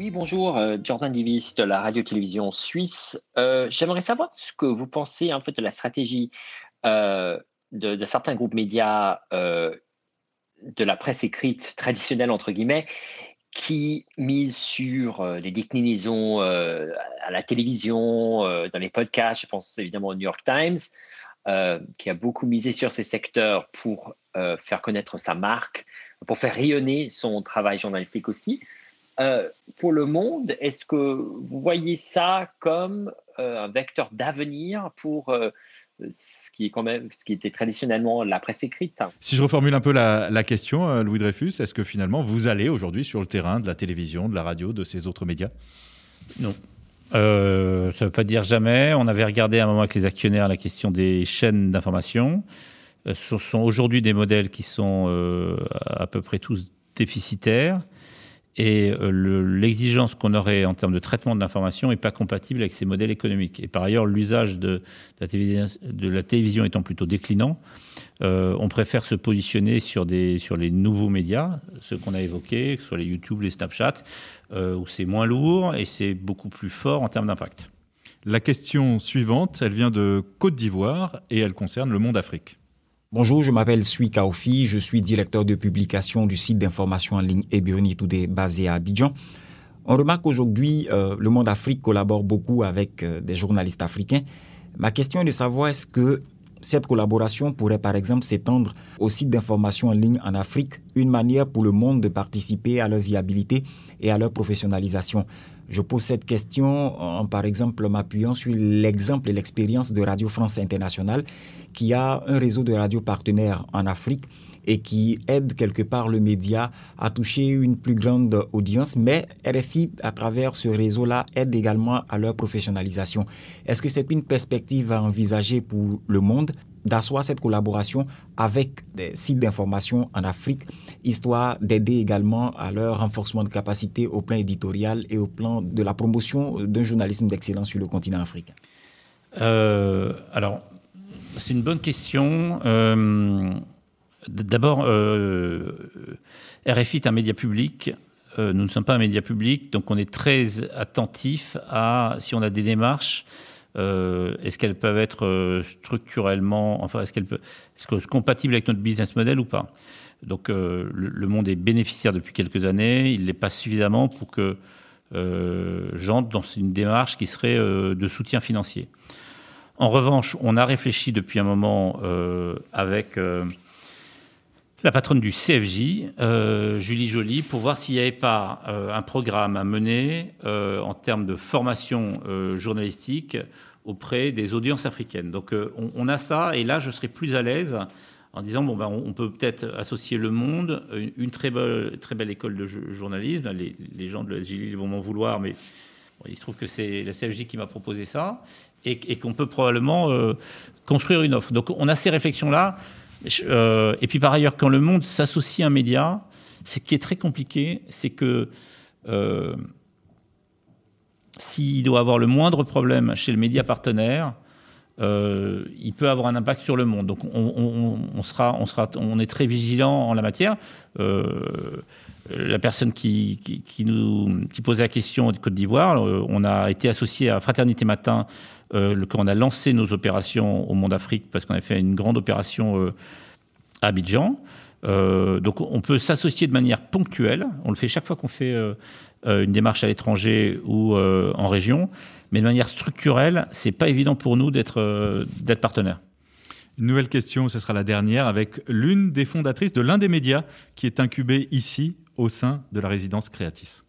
Oui, bonjour, euh, Jordan Divis de la radio-télévision suisse. Euh, j'aimerais savoir ce que vous pensez en fait de la stratégie euh, de, certains groupes médias de la presse écrite traditionnelle entre guillemets qui misent sur les déclinaisons à la télévision, dans les podcasts. Je pense évidemment au New York Times, qui a beaucoup misé sur ces secteurs pour faire connaître sa marque, pour faire rayonner son travail journalistique aussi. Euh, pour le monde, est-ce que vous voyez ça comme euh, un vecteur d'avenir pour euh, ce qui est quand même ce qui était traditionnellement la presse écrite? Si je reformule un peu la, question, Louis Dreyfus, est-ce que finalement vous allez aujourd'hui sur le terrain de la télévision, de la radio, de ces autres médias? Non. ça ne veut pas dire jamais. On avait regardé à un moment avec les actionnaires la question des chaînes d'information. Ce sont aujourd'hui des modèles qui sont à peu près tous déficitaires et euh, l'exigence qu'on aurait en termes de traitement de l'information n'est pas compatible avec ces modèles économiques. Et par ailleurs, l'usage de, la télévision étant plutôt déclinant, euh, on préfère se positionner sur les nouveaux médias, ceux qu'on a évoqués, que ce soit les YouTube, les Snapchat, euh, où c'est moins lourd et c'est beaucoup plus fort en termes d'impact. La question suivante, elle vient de Côte d'Ivoire et elle concerne le monde Afrique. Bonjour, je m'appelle Sui Kaofi, je suis directeur de publication du site d'information en ligne Ebironi Today basé à Abidjan. On remarque qu'aujourd'hui, euh, le monde Afrique collabore beaucoup avec euh, des journalistes africains. Ma question est de savoir est-ce que cette collaboration pourrait par exemple s'étendre au site d'information en ligne en Afrique, une manière pour le monde de participer à leur viabilité et à leur professionnalisation? Je pose cette question en, par exemple, m'appuyant sur l'exemple et l'expérience de Radio France Internationale, qui a un réseau de radio partenaires en Afrique et qui aide quelque part le média à toucher une plus grande audience, mais RFI, à travers ce réseau-là, aide également à leur professionnalisation. Est-ce que c'est une perspective à envisager pour le monde? D'asseoir cette collaboration avec des sites d'information en Afrique, histoire d'aider également à leur renforcement de capacité au plan éditorial et au plan de la promotion d'un journalisme d'excellence sur le continent africain euh, Alors, c'est une bonne question. Euh, d'abord, euh, RFI est un média public. nous ne sommes pas un média public, donc on est très attentif à si on a des démarches euh, est-ce qu'elles peuvent être euh, structurellement, enfin, est-ce qu'elles est-ce compatibles avec notre business model ou pas? Donc, euh, le, monde est bénéficiaire depuis quelques années. Il n'est pas suffisamment pour que j'entre dans une démarche qui serait de soutien financier. En revanche, on a réfléchi depuis un moment avec la patronne du CFJ, Julie Joly, pour voir s'il n'y avait pas un programme à mener en termes de formation journalistique auprès des audiences africaines. Donc euh, on, a ça, et là je serais plus à l'aise en disant bon ben on peut peut-être associer le Monde, une, très belle très belle école de journalisme. Les, gens de la SGI vont m'en vouloir, mais il se trouve que c'est la CFJ qui m'a proposé ça et, qu'on peut probablement euh, construire une offre. Donc on a ces réflexions là. Euh, et puis par ailleurs, quand le Monde s'associe à un média, ce qui est très compliqué, c'est que s'il doit avoir le moindre problème chez le média partenaire, euh, il peut avoir un impact sur le monde. Donc on, sera, on, sera, on est très vigilant en la matière. Euh, la personne qui, nous, qui posait la question de Côte d'Ivoire, euh, on a été associé à Fraternité Matin quand on a lancé nos opérations au Monde Afrique, parce qu'on a fait une grande opération à Abidjan. donc on peut s'associer de manière ponctuelle. On le fait chaque fois qu'on fait euh, une démarche à l'étranger ou euh, en région. Mais de manière structurelle, c'est pas évident pour nous d'être euh, d'être partenaire. Une nouvelle question, ce sera la dernière, avec l'une des fondatrices de l'un des médias qui est incubé ici au sein de la résidence Créatis.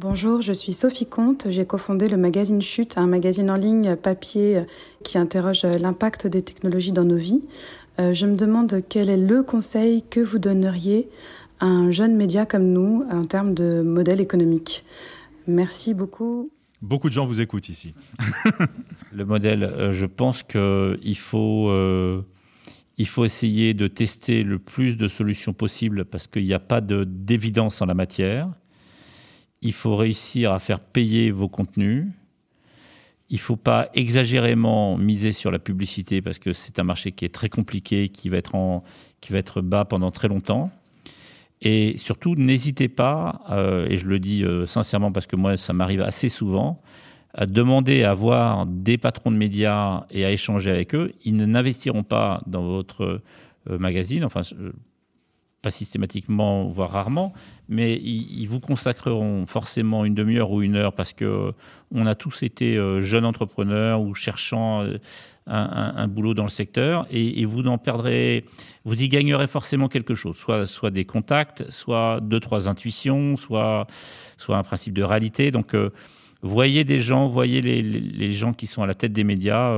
Bonjour, je suis Sophie Comte. J'ai cofondé le magazine Chute, un magazine en ligne papier qui interroge l'impact des technologies dans nos vies. Euh, je me demande quel est le conseil que vous donneriez à un jeune média comme nous en termes de modèle économique. Merci beaucoup. Beaucoup de gens vous écoutent ici. le modèle, euh, je pense qu'il faut, euh, il faut essayer de tester le plus de solutions possibles parce qu'il n'y a pas d'évidence en la matière il faut réussir à faire payer vos contenus. Il ne faut pas exagérément miser sur la publicité parce que c'est un marché qui est très compliqué, qui va être, en, qui va être bas pendant très longtemps. Et surtout, n'hésitez pas, euh, et je le dis euh, sincèrement parce que moi, ça m'arrive assez souvent, à demander à voir des patrons de médias et à échanger avec eux. Ils n'investiront pas dans votre euh, magazine, enfin, pas systématiquement, voire rarement, mais ils, vous consacreront forcément une demi-heure ou une heure parce que on a tous été euh, jeunes entrepreneurs ou cherchant euh, un, boulot dans le secteur et, vous en perdrez, vous y gagnerez forcément quelque chose, soit, soit des contacts, soit deux, trois intuitions, soit, soit un principe de réalité. Donc, euh, voyez des gens, voyez les, gens qui sont à la tête des médias.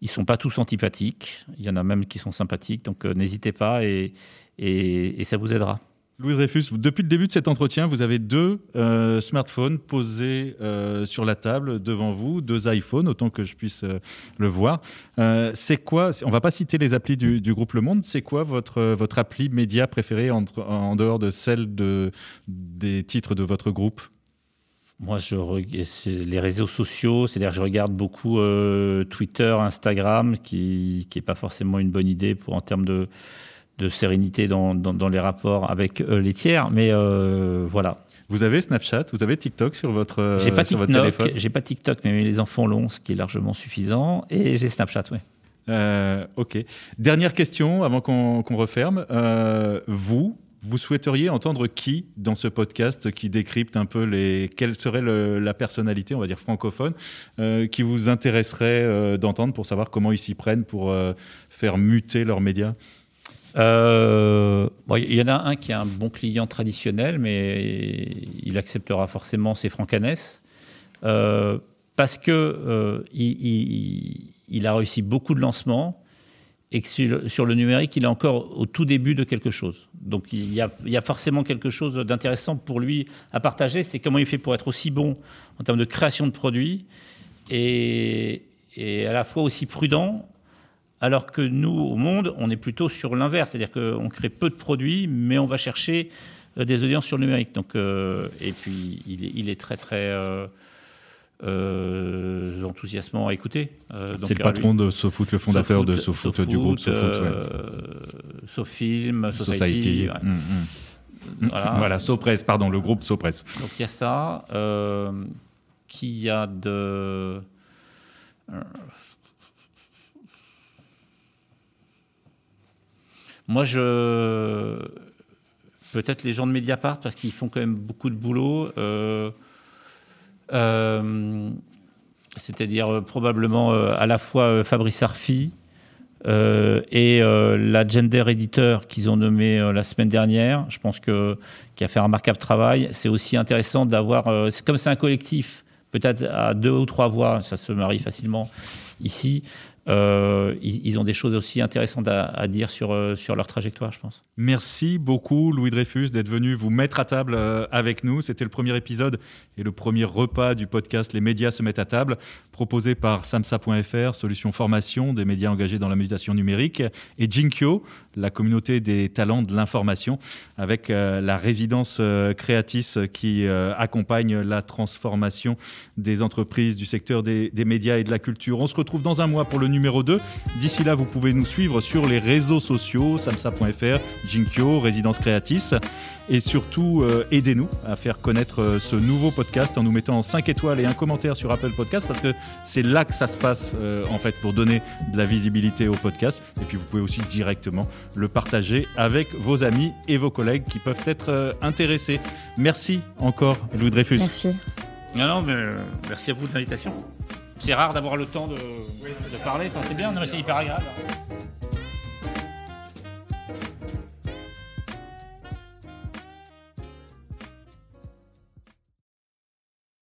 ils sont pas tous antipathiques. Il y en a même qui sont sympathiques. Donc, n'hésitez pas et et, ça vous aidera. Louis Dreyfus, depuis le début de cet entretien, vous avez deux euh, smartphones posés euh, sur la table devant vous, deux iPhones, autant que je puisse euh, le voir. c'est quoi, on va pas citer les applis du, groupe Le Monde, c'est quoi votre, votre appli média préférée en dehors de celle de, des titres de votre groupe? Moi, je les réseaux sociaux, c'est-à-dire je regarde beaucoup Twitter, Instagram, qui n'est pas forcément une bonne idée pour en termes de, de sérénité dans, dans, les rapports avec euh, les tiers. Mais euh, voilà. Vous avez Snapchat, vous avez TikTok sur votre, euh, j'ai pas sur votre téléphone J'ai pas TikTok, mais les enfants l'ont, ce qui est largement suffisant. Et j'ai Snapchat, oui. ok. Dernière question avant qu'on referme. vous, vous souhaiteriez entendre qui dans ce podcast qui décrypte un peu les quelle serait la personnalité, on va dire francophone, qui vous intéresserait d'entendre pour savoir comment ils s'y prennent pour faire muter leurs médias? Euh, il y en a un qui est un bon client traditionnel, mais il acceptera forcément, Franck Hanès, euh, parce que euh, il, a réussi beaucoup de lancements et que sur, le numérique, il est encore au tout début de quelque chose. Donc il y a, forcément quelque chose d'intéressant pour lui à partager, c'est comment il fait pour être aussi bon en termes de création de produits et à la fois aussi prudent alors que nous, au monde, on est plutôt sur l'inverse, c'est-à-dire qu'on crée peu de produits, mais on va chercher euh, des audiences sur le numérique. Donc, euh, et puis, il est, très, très euh, enthousiasmant à écouter. c'est le patron de SoFoot, le fondateur de SoFoot, du groupe SoFoot. SoFilm, Society. Mm, mm. Voilà. SoPress, pardon, le groupe SoPress. Donc il y a ça. qui a de. Moi, je. Peut-être les gens de Mediapart, parce qu'ils font quand même beaucoup de boulot. Euh, euh, c'est-à-dire euh, probablement à la fois Fabrice Arfi et la Gender Editor qu'ils ont nommé la semaine dernière. Je pense que qui a fait un remarquable travail. C'est aussi intéressant d'avoir. comme c'est un collectif, peut-être à deux ou trois voix, ça se marie facilement ici. Euh, ils, ont des choses aussi intéressantes à, dire sur, euh, sur leur trajectoire, je pense. Merci beaucoup, Louis Dreyfus, d'être venu vous mettre à table euh, avec nous. C'était le premier épisode et le premier repas du podcast Les médias se mettent à table, proposé par samsa.fr, solution formation des médias engagés dans la médiation numérique, et Jinkyo, la communauté des talents de l'information, avec la résidence Creatis qui accompagne la transformation des entreprises du secteur des, des médias et de la culture. On se retrouve dans un mois pour le numéro 2. D'ici là, vous pouvez nous suivre sur les réseaux sociaux, samsa.fr, Jinkyo, Résidence Creatis. Et surtout, euh, aidez-nous à faire connaître euh, ce nouveau podcast en nous mettant 5 étoiles et un commentaire sur Apple Podcast parce que c'est là que ça se passe euh, en fait pour donner de la visibilité au podcast. Et puis vous pouvez aussi directement le partager avec vos amis et vos collègues qui peuvent être intéressés. Merci encore Louis Dreyfus. Merci. Non, non, mais merci à vous de l'invitation c'est rare d'avoir le temps de, parler. c'est bien, c'est hyper agréable.